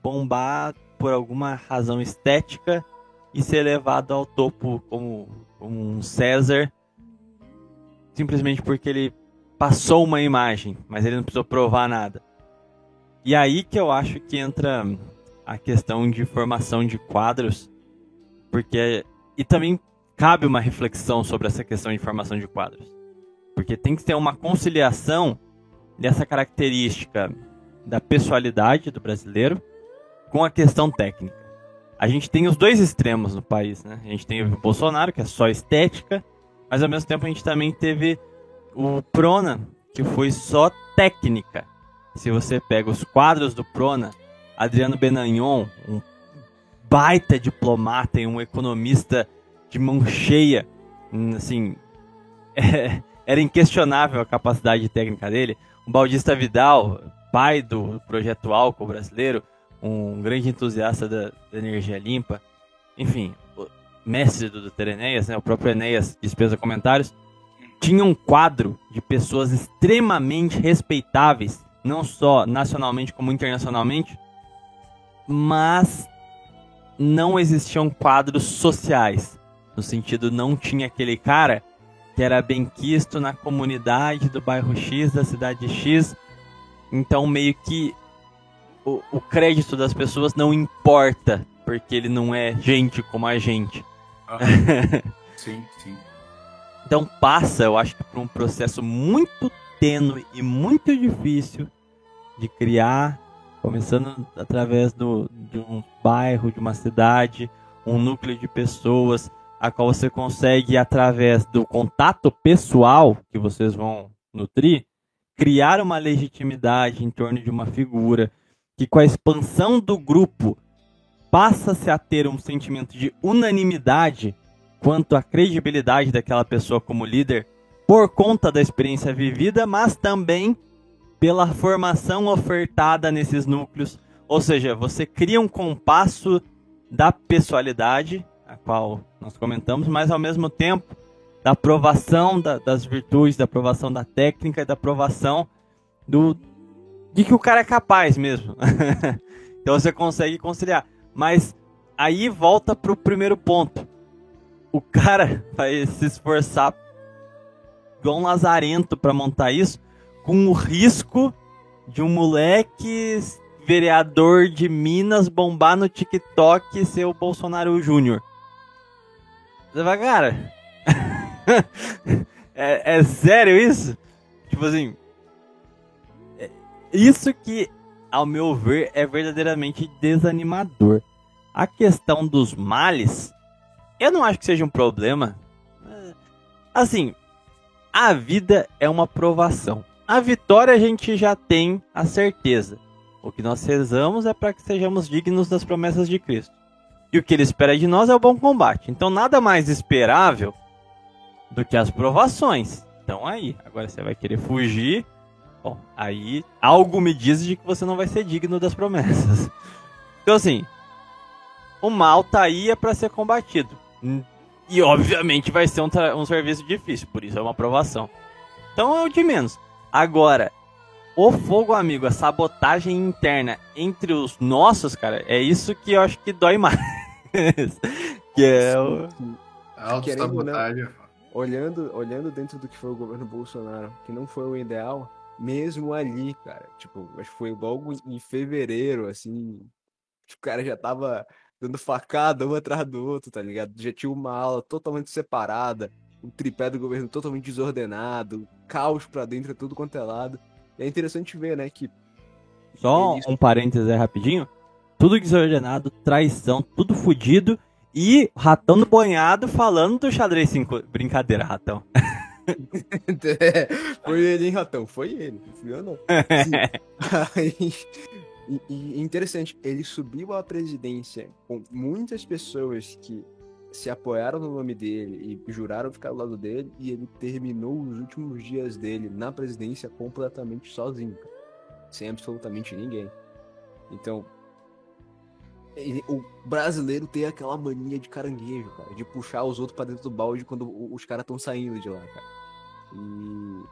bombar por alguma razão estética e ser levado ao topo como, como um César simplesmente porque ele passou uma imagem, mas ele não precisou provar nada. E aí que eu acho que entra a questão de formação de quadros, porque e também cabe uma reflexão sobre essa questão de formação de quadros, porque tem que ter uma conciliação dessa característica da pessoalidade do brasileiro com a questão técnica. A gente tem os dois extremos no país, né? A gente tem o Bolsonaro, que é só estética, mas ao mesmo tempo a gente também teve o Prona, que foi só técnica. Se você pega os quadros do Prona, Adriano Benagnon, um baita diplomata e um economista de mão cheia, assim, (laughs) é, era inquestionável a capacidade técnica dele. O Bautista Vidal, pai do projeto Álcool brasileiro, um grande entusiasta da, da energia limpa, enfim, mestre do Dr. Enéas, né, o próprio Enéas dispensa comentários, tinha um quadro de pessoas extremamente respeitáveis, não só nacionalmente como internacionalmente, mas não existiam quadros sociais. No sentido, não tinha aquele cara que era bem quisto na comunidade do bairro X, da cidade X. Então, meio que o, o crédito das pessoas não importa, porque ele não é gente como a gente. Ah, sim, sim. (laughs) Então passa, eu acho que por um processo muito tênue e muito difícil de criar, começando através do, de um bairro, de uma cidade, um núcleo de pessoas, a qual você consegue, através do contato pessoal que vocês vão nutrir, criar uma legitimidade em torno de uma figura que com a expansão do grupo passa-se a ter um sentimento de unanimidade quanto à credibilidade daquela pessoa como líder por conta da experiência vivida, mas também pela formação ofertada nesses núcleos. Ou seja, você cria um compasso da pessoalidade, a qual nós comentamos, mas ao mesmo tempo da aprovação da, das virtudes, da aprovação da técnica da aprovação do, de que o cara é capaz mesmo. (laughs) então você consegue conciliar. Mas aí volta pro primeiro ponto. O cara (laughs) vai se esforçar igual um lazarento para montar isso, com o risco de um moleque vereador de Minas bombar no TikTok e ser o Bolsonaro Júnior. Você vai, cara. é, é sério isso? Tipo assim. é- Isso que, ao meu ver, é verdadeiramente desanimador. A questão dos males, eu não acho que seja um problema. É, Assim, a vida é uma provação. A vitória a gente já tem a certeza. O que nós rezamos é para que sejamos dignos das promessas de Cristo. E o que ele espera de nós é o bom combate. Então nada mais esperável do que as provações. Então aí, agora você vai querer fugir. Bom, aí algo me diz de que você não vai ser digno das promessas. (laughs) Então assim, o mal tá aí é para ser combatido. E obviamente vai ser um, um serviço difícil, por isso é uma aprovação. Então é o de menos. Agora, o fogo, amigo, a sabotagem interna entre os nossos, cara, é isso que eu acho que dói mais. (laughs) que é o. Autossabotagem. olhando, olhando dentro do que foi o governo Bolsonaro, que não foi o ideal, mesmo ali, cara, tipo, acho que foi logo em fevereiro, assim, que o cara já tava dando facada um atrás do outro, tá ligado? Já tinha uma aula totalmente separada, um tripé do governo totalmente desordenado, caos pra dentro, tudo quanto é lado. E é interessante ver, né, que Só eles- um parênteses aí rapidinho. Tudo desordenado, traição, tudo fudido. E ratão do banhado falando do xadrez 5. Brincadeira, ratão. (laughs) foi ele, hein, Ratão? Foi ele, não fui eu não. (laughs) Aí, (laughs) e, e interessante, ele subiu à presidência com muitas pessoas que se apoiaram no nome dele e juraram ficar do lado dele, e ele terminou os últimos dias dele na presidência completamente sozinho, sem absolutamente ninguém. Então, o brasileiro tem aquela mania de caranguejo, cara, de puxar os outros pra dentro do balde quando os caras estão saindo de lá, cara. E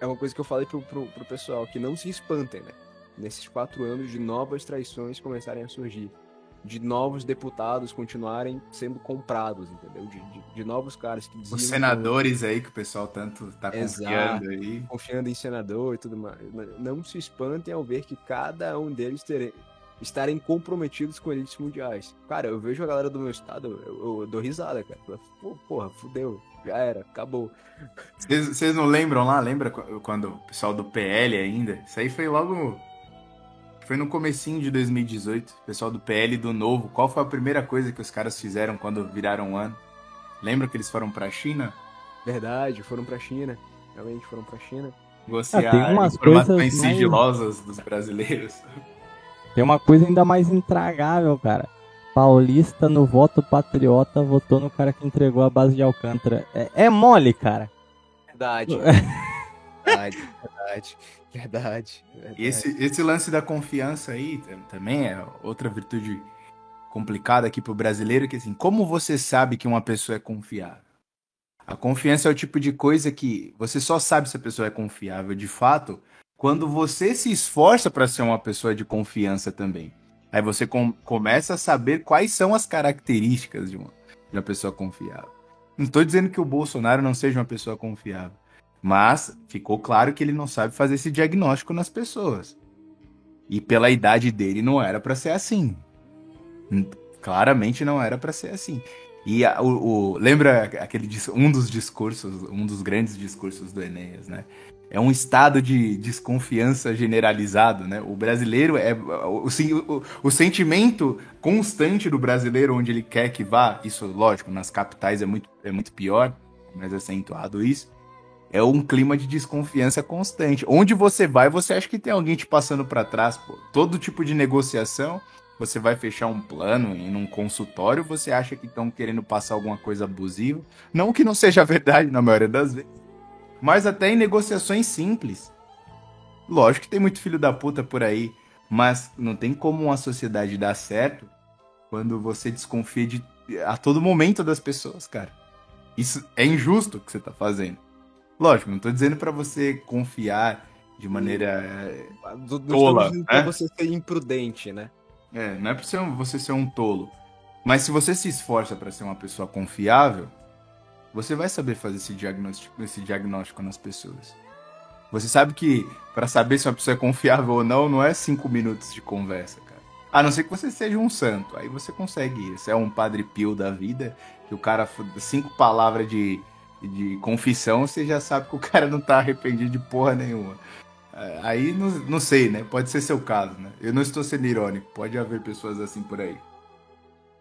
é uma coisa que eu falei pro, pro, pro pessoal, que não se espantem, né? Nesses quatro anos de novas traições começarem a surgir. De novos deputados continuarem sendo comprados, entendeu? De, de, de novos caras que diziam Os que senadores aí que o pessoal tanto tá Exato. confiando aí. confiando em senador e tudo mais. Não se espantem ao ver que cada um deles terem, estarem comprometidos com elites mundiais. Cara, eu vejo a galera do meu estado, eu, eu dou risada, cara. Pô, porra, fudeu, já era, acabou. Vocês vocês não lembram lá? Lembra qu- quando o pessoal do PL ainda? Isso aí foi logo. Foi no comecinho de 2018. O pessoal do PL do Novo. Qual foi a primeira coisa que os caras fizeram quando viraram um ano? Lembra que eles foram pra China? Verdade, foram pra China. Realmente foram pra China. Negociar Ah, tem umas informações coisas mais- sigilosas dos brasileiros. Tem uma coisa ainda mais intragável, cara. Paulista no voto patriota votou no cara que entregou a base de Alcântara. É, é mole, cara. Verdade. (laughs) verdade, verdade, verdade, verdade. E esse, esse lance da confiança aí tam- também é outra virtude complicada aqui pro brasileiro, que assim, como você sabe que uma pessoa é confiável? A confiança é o tipo de coisa que você só sabe se a pessoa é confiável de fato quando você se esforça para ser uma pessoa de confiança também. Aí você com- começa a saber quais são as características de uma, de uma pessoa confiável. Não estou dizendo que o Bolsonaro não seja uma pessoa confiável, mas ficou claro que ele não sabe fazer esse diagnóstico nas pessoas. E pela idade dele não era para ser assim. Claramente não era para ser assim. E a- o, o- lembra aquele um dos discursos, um dos grandes discursos do Enéas, né? É um estado de desconfiança generalizado, né? O brasileiro é o, o- o sentimento constante do brasileiro onde ele quer que vá. Isso, lógico, nas capitais é muito, é muito pior, mais acentuado isso. É um clima de desconfiança constante. Onde você vai, você acha que tem alguém te passando para trás, pô. Todo tipo de negociação, você vai fechar um plano em um consultório, você acha que estão querendo passar alguma coisa abusiva. Não que não seja (laughs) verdade na maioria das vezes. Mas até em negociações simples. Lógico que tem muito filho da puta por aí, mas não tem como uma sociedade dar certo quando você desconfia de a todo momento das pessoas, cara. Isso é injusto o que você tá fazendo. Lógico, não tô dizendo pra você confiar de maneira é, Do, do Tola, estamos dizendo pra né? você ser imprudente, né? É, não é pra você ser um tolo. Mas se você se esforça pra ser uma pessoa confiável, você vai saber fazer esse diagnóstico, esse diagnóstico nas pessoas. Você sabe que para saber se uma pessoa é confiável ou não, não é cinco minutos de conversa, cara. A não ser que você seja um santo. Aí você consegue isso. É um padre pio da vida, que o cara, cinco palavras de, de confissão, você já sabe que o cara não tá arrependido de porra nenhuma. É, aí não, não sei, né? Pode ser seu caso, né? Eu não estou sendo irônico. Pode haver pessoas assim por aí.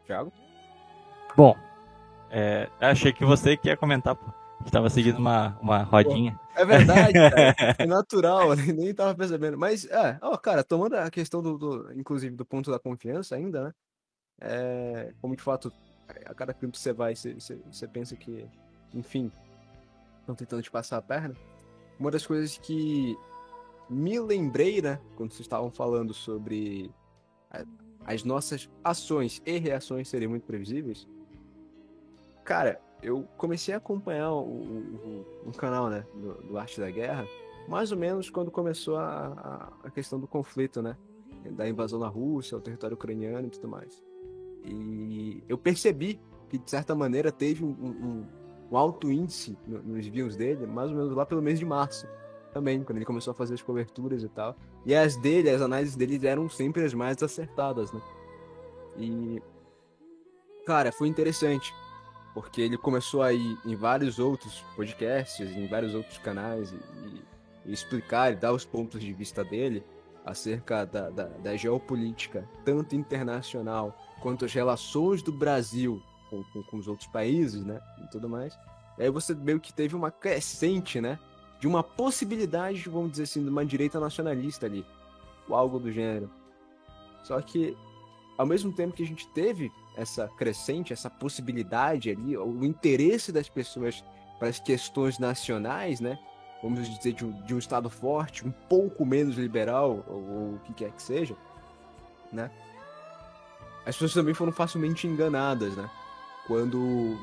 Thiago? Bom, é, achei que você que ia comentar, pô. Estava seguindo uma, uma rodinha. É verdade, (laughs) cara. É natural, (laughs) nem tava percebendo. Mas, é, ó, cara, tomando a questão do, do, inclusive, do ponto da confiança ainda, né? É, como de fato, a cada canto você vai, você, você, você pensa que, enfim, estão tentando te passar a perna. Uma das coisas que me lembrei, né, quando vocês estavam falando sobre as nossas ações e reações serem muito previsíveis, cara, eu comecei a acompanhar o, o, o canal, né, do, do, Arte da Guerra, mais ou menos quando começou a, a, a, questão do conflito, né, da invasão da Rússia, ao território ucraniano e tudo mais. E eu percebi que, de certa maneira, teve um, um, um alto índice nos views dele, mais ou menos lá pelo mês de março também, quando ele começou a fazer as coberturas e tal. E as dele, as análises dele eram sempre as mais acertadas, né? E. Cara, foi interessante porque ele começou a ir em vários outros podcasts, em vários outros canais e, e explicar e dar os pontos de vista dele acerca da, da, da, geopolítica, tanto internacional quanto as relações do Brasil com, com, com, os outros países, né, e tudo mais. E aí você meio que teve uma crescente, né, de uma possibilidade, vamos dizer assim, de uma direita nacionalista ali, ou algo do gênero. Só que, ao mesmo tempo que a gente teve essa crescente, essa possibilidade ali, o interesse das pessoas para as questões nacionais, né? Vamos dizer, de um, de um Estado forte, um pouco menos liberal, ou, ou o que quer que seja, né? As pessoas também foram facilmente enganadas, né? Quando,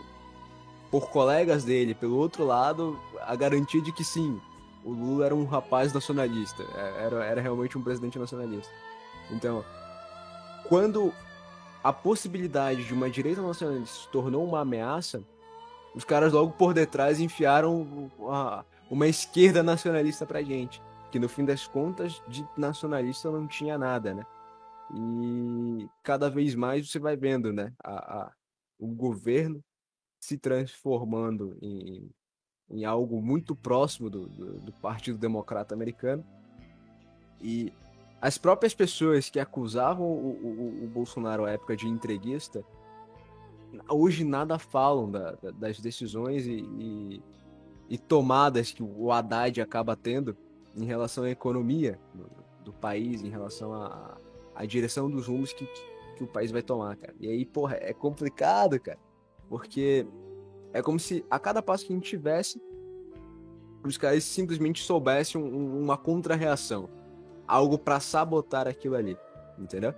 por colegas dele, pelo outro lado, a garantia de que sim, o Lula era um rapaz nacionalista, é, era, era realmente um presidente nacionalista. Então, quando a possibilidade de uma direita nacionalista se tornou uma ameaça, os caras logo por detrás enfiaram uma, uma esquerda nacionalista pra gente. Que no fim das contas, de nacionalista não tinha nada, né? E cada vez mais você vai vendo, né? A, a o governo se transformando em, em algo muito próximo do, do, do Partido Democrata Americano. E as próprias pessoas que acusavam o, o, o Bolsonaro à época de entreguista, hoje nada falam da, da, das decisões e, e, e, tomadas que o Haddad acaba tendo em relação à economia do, do país, em relação à, à direção dos rumos que, que o país vai tomar, cara. E aí, porra, é complicado, cara, porque é como se a cada passo que a gente tivesse, os caras simplesmente soubessem um, uma contra-reação algo para sabotar aquilo ali, entendeu?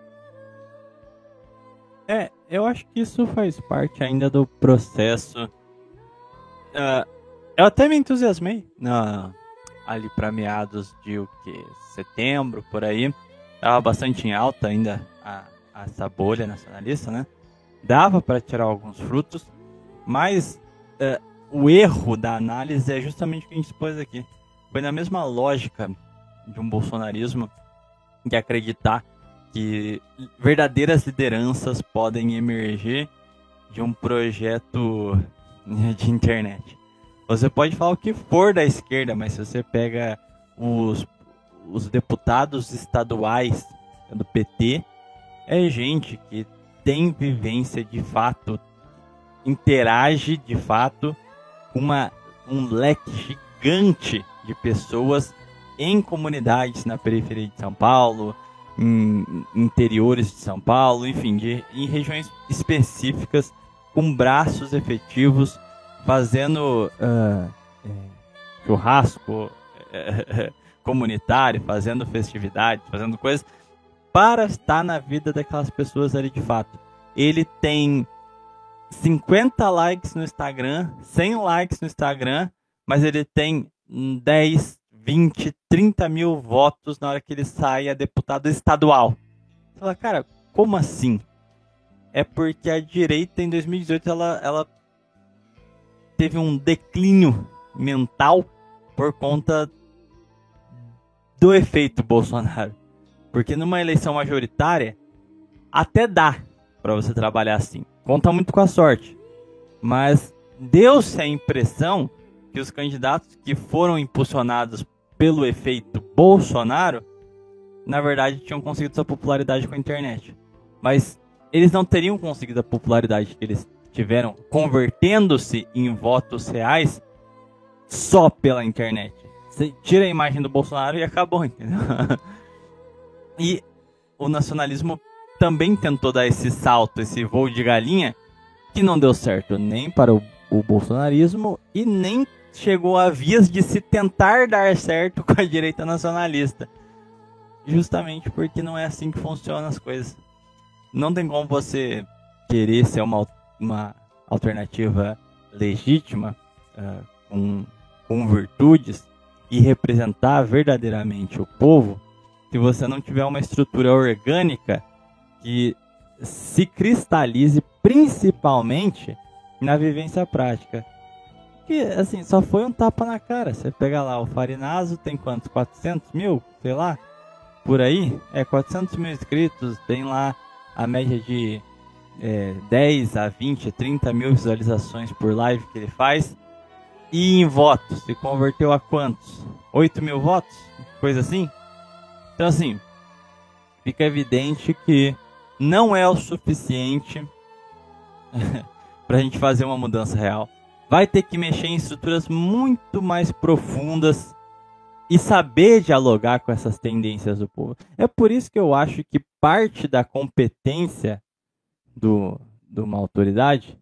É, eu acho que isso faz parte ainda do processo. Uh, eu até me entusiasmei na, ali para meados de o que setembro por aí, tava bastante em alta ainda a, a essa bolha nacionalista, né? Dava para tirar alguns frutos, mas uh, o erro da análise é justamente o que a gente expôs aqui. Foi na mesma lógica de um bolsonarismo de acreditar que verdadeiras lideranças podem emergir de um projeto de internet. Você pode falar o que for da esquerda, mas se você pega os, os deputados estaduais do PT, é gente que tem vivência de fato, interage de fato com uma, um leque gigante de pessoas em comunidades na periferia de São Paulo, em interiores de São Paulo, enfim, de, em regiões específicas com braços efetivos, fazendo uh, churrasco é, (laughs) comunitário, fazendo festividades, fazendo coisas para estar na vida daquelas pessoas ali de fato. Ele tem 50 likes no Instagram, 100 likes no Instagram, mas ele tem 10 20, 30 mil votos na hora que ele sai a deputado estadual. Você fala, cara, como assim? É porque a direita em 2018 ela, ela teve um declínio mental por conta do efeito Bolsonaro. Porque numa eleição majoritária, até dá para você trabalhar assim. Conta muito com a sorte. Mas deu-se a impressão que os candidatos que foram impulsionados pelo efeito Bolsonaro, na verdade, tinham conseguido sua popularidade com a internet. Mas eles não teriam conseguido a popularidade que eles tiveram convertendo-se em votos reais só pela internet. Você tira a imagem do Bolsonaro e acabou, entendeu? (laughs) e o nacionalismo também tentou dar esse salto, esse voo de galinha, que não deu certo nem para o, o bolsonarismo e nem chegou a vias de se tentar dar certo com a direita nacionalista. Justamente porque não é assim que funcionam as coisas. Não tem como você querer ser uma, uma alternativa legítima, uh, com, com virtudes, e representar verdadeiramente o povo se você não tiver uma estrutura orgânica que se cristalize principalmente na vivência prática. Que, assim, só foi um tapa na cara. Você pega lá, o Farinazo tem quantos? 400 mil? Sei lá. Por aí? É, 400 mil inscritos. Tem lá a média de é, 10 a 20, 30 mil visualizações por live que ele faz. E em votos, se converteu a quantos? 8 mil votos? Coisa assim? Então, assim, fica evidente que não é o suficiente (laughs) para a gente fazer uma mudança real. Vai ter que mexer em estruturas muito mais profundas e saber dialogar com essas tendências do povo. É por isso que eu acho que parte da competência do, de uma autoridade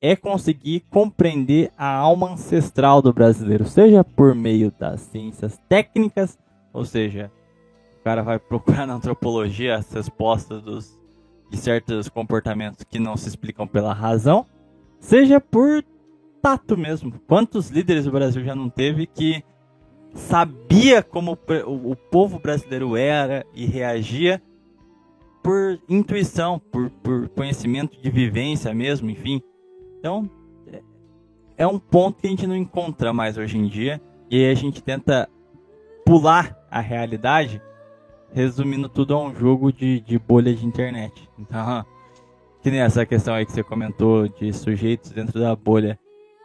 é conseguir compreender a alma ancestral do brasileiro, seja por meio das ciências técnicas, ou seja, o cara vai procurar na antropologia as respostas dos, de certos comportamentos que não se explicam pela razão, seja por tato mesmo. Quantos líderes o Brasil já não teve que sabia como o povo brasileiro era e reagia por intuição, por, por conhecimento de vivência mesmo, enfim. Então, é um ponto que a gente não encontra mais hoje em dia. E a gente tenta pular a realidade, resumindo tudo a um jogo de, de bolha de internet. Então, (laughs) que nem essa questão aí que você comentou de sujeitos dentro da bolha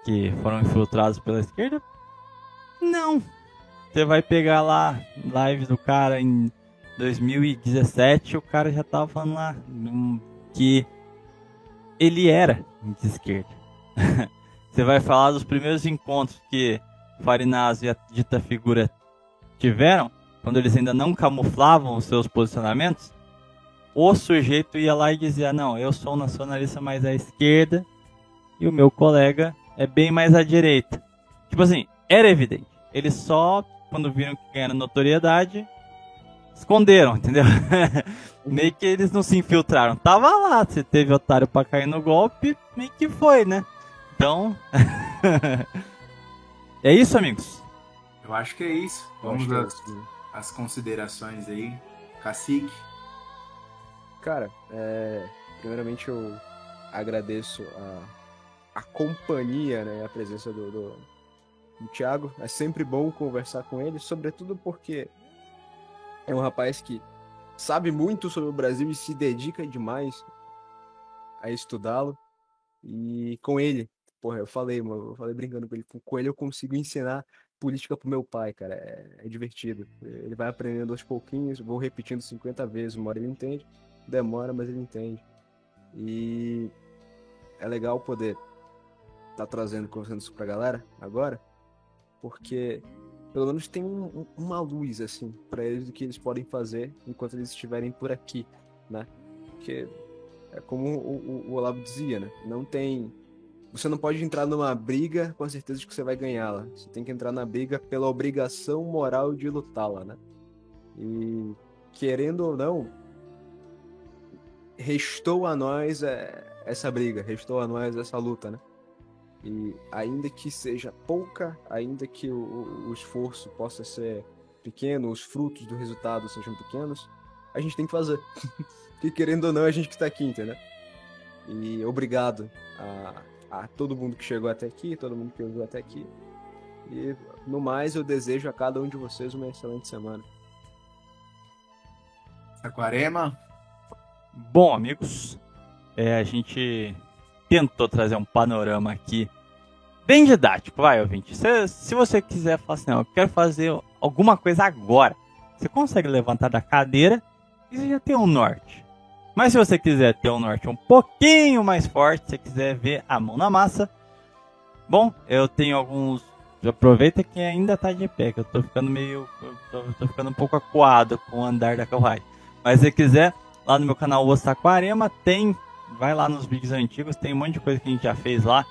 que foram infiltrados pela esquerda. Não. Você vai pegar lá live do cara em 2017, o cara já tava falando lá que ele era de esquerda. (laughs) Você vai falar dos primeiros encontros que Farinazzo e a dita figura tiveram, quando eles ainda não camuflavam os seus posicionamentos, o sujeito ia lá e dizia: Não, eu sou nacionalista mais à esquerda e o meu colega é bem mais à direita. Tipo assim, era evidente. Eles só, quando viram que ganharam notoriedade, esconderam, entendeu? (laughs) meio que eles não se infiltraram. Tava lá, você teve otário pra cair no golpe, meio que foi, né? Então. (laughs) é isso, amigos? Eu acho que é isso. Vamos às, é as considerações aí. Cacique. Cara, é... primeiramente eu agradeço a, a companhia, né? A presença do, do, do Thiago. É sempre bom conversar com ele, sobretudo porque é um rapaz que sabe muito sobre o Brasil e se dedica demais a estudá-lo. E com ele, porra, eu falei, mano, eu falei brincando com ele, com ele eu consigo ensinar política pro meu pai, cara. É, é divertido. Ele vai aprendendo aos pouquinhos, vou repetindo 50 vezes, uma hora ele entende. Demora, mas ele entende. E é legal poder tá trazendo, conversando isso pra galera agora, porque pelo menos tem um, uma luz, assim, para eles do que eles podem fazer enquanto eles estiverem por aqui, né? Porque é como o, o, o Olavo dizia, né? Não tem. Você não pode entrar numa briga com a certeza de que você vai ganhá-la. Você tem que entrar na briga pela obrigação moral de lutá-la, né? E querendo ou não, restou a nós é, essa briga, restou a nós essa luta, né? E ainda que seja pouca, ainda que o, o esforço possa ser pequeno, os frutos do resultado sejam pequenos, a gente tem que fazer. (laughs) e querendo ou não, a gente que está aqui, entendeu? E obrigado a, a todo mundo que chegou até aqui, todo mundo que ouviu até aqui. E no mais, eu desejo a cada um de vocês uma excelente semana. Saquarema. Bom, amigos, é, a gente tentou trazer um panorama aqui bem didático, vai, ouvinte. Se, se você quiser falar assim, não, eu quero fazer alguma coisa agora, você consegue levantar da cadeira e você já tem um norte. Mas se você quiser ter um norte um pouquinho mais forte, se você quiser ver a mão na massa, bom, eu tenho alguns. Aproveita que ainda tá de pé, que eu tô ficando meio. Tô, tô ficando um pouco acuado com o andar da carruagem. Mas se quiser, lá no meu canal O Saquarema tem. Vai lá nos vídeos antigos, tem um monte de coisa que a gente já fez lá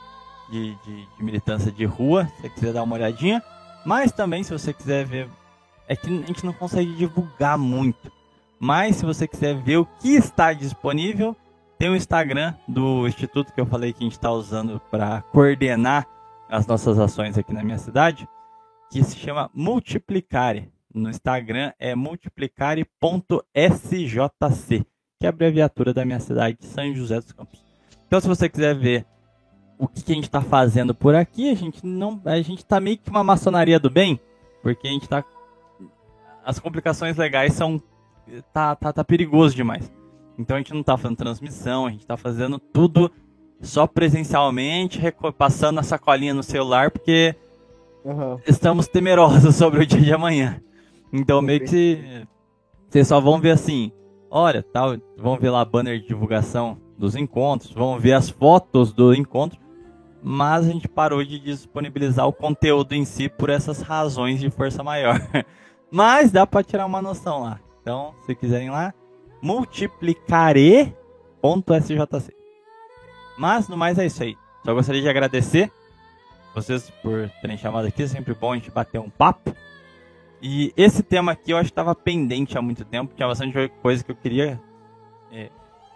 de, de, de militância de rua, se você quiser dar uma olhadinha. Mas também, se você quiser ver. É que a gente não consegue divulgar muito. Mas se você quiser ver o que está disponível, tem o Instagram do instituto que eu falei que a gente está usando para coordenar as nossas ações aqui na minha cidade, que se chama Multiplicare. No Instagram é multiplicare.sjc, que é a abreviatura da minha cidade, São José dos Campos. Então, se você quiser ver o que a gente está fazendo por aqui, a gente não, a gente tá meio que uma maçonaria do bem, porque a gente está as complicações legais são tá, tá, tá perigoso demais. Então a gente não tá fazendo transmissão, a gente tá fazendo tudo só presencialmente, passando a sacolinha no celular, porque uhum. estamos temerosos (laughs) sobre o dia de amanhã. Então meio que vocês só vão ver assim, olha, tal, vão ver lá banner de divulgação dos encontros, vão ver as fotos do encontro, mas a gente parou de disponibilizar o conteúdo em si por essas razões de força maior. (laughs) mas dá para tirar uma noção lá. Então, se quiserem lá, multiplicare.sjc. Mas no mais é isso aí. Só gostaria de agradecer vocês por terem chamado aqui. É sempre bom a gente bater um papo. E esse tema aqui eu acho que estava pendente há muito tempo. Tinha bastante coisa que eu queria é,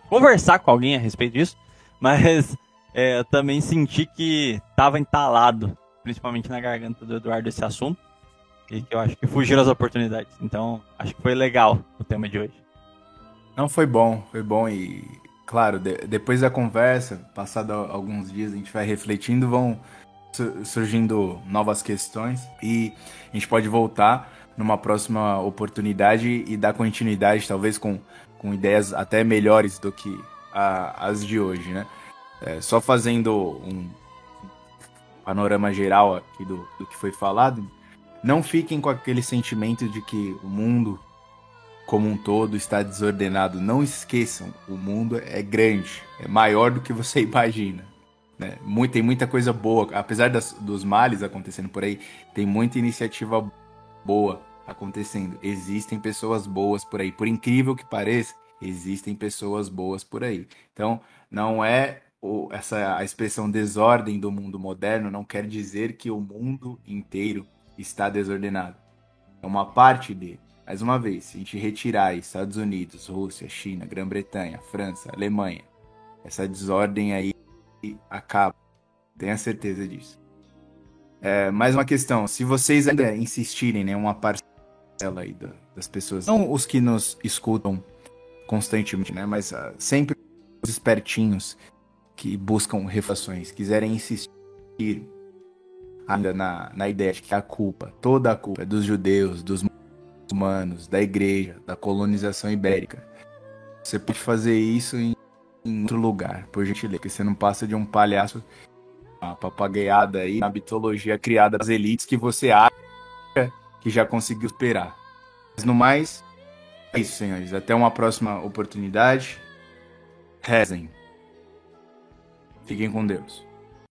conversar com alguém a respeito disso. (laughs) Mas é, eu também senti que estava entalado, principalmente na garganta do Eduardo, esse assunto. E que eu acho que fugiram as oportunidades. Então, acho que foi legal o tema de hoje. Não, foi bom, foi bom e, claro, de, depois da conversa, passado alguns dias, a gente vai refletindo, vão surgindo novas questões e a gente pode voltar numa próxima oportunidade e dar continuidade, talvez com, com ideias até melhores do que a, as de hoje, né? É, só fazendo um panorama geral aqui do, do que foi falado, não fiquem com aquele sentimento de que o mundo como um todo está desordenado. Não esqueçam, o mundo é grande, é maior do que você (laughs) imagina. Né? Muito, tem muita coisa boa, apesar das, dos males acontecendo por aí, tem muita iniciativa boa acontecendo. Existem pessoas boas por aí, por incrível que pareça, existem pessoas boas por aí. Então, não é o, essa a expressão desordem do mundo moderno não quer dizer que o mundo inteiro está desordenado. É uma parte dele. Mais uma vez, se a gente retirar Estados Unidos, Rússia, China, Grã-Bretanha, França, Alemanha, essa desordem aí acaba. Tenha certeza disso. É, mais uma questão, se vocês ainda insistirem, né, uma parcela aí das pessoas, não os que nos escutam constantemente, né, mas uh, sempre os espertinhos que buscam reflexões, quiserem insistir ainda na, na ideia de que a culpa, toda a culpa é dos judeus, dos muçulmanos, da igreja, da colonização ibérica. Você pode fazer isso em, em outro lugar, por gentileza, porque você não passa de um palhaço, uma papagaiada aí na mitologia criada das elites que você acha que já conseguiu superar. Mas no mais, é isso, senhores. Até uma próxima oportunidade. Rezem. Fiquem com Deus.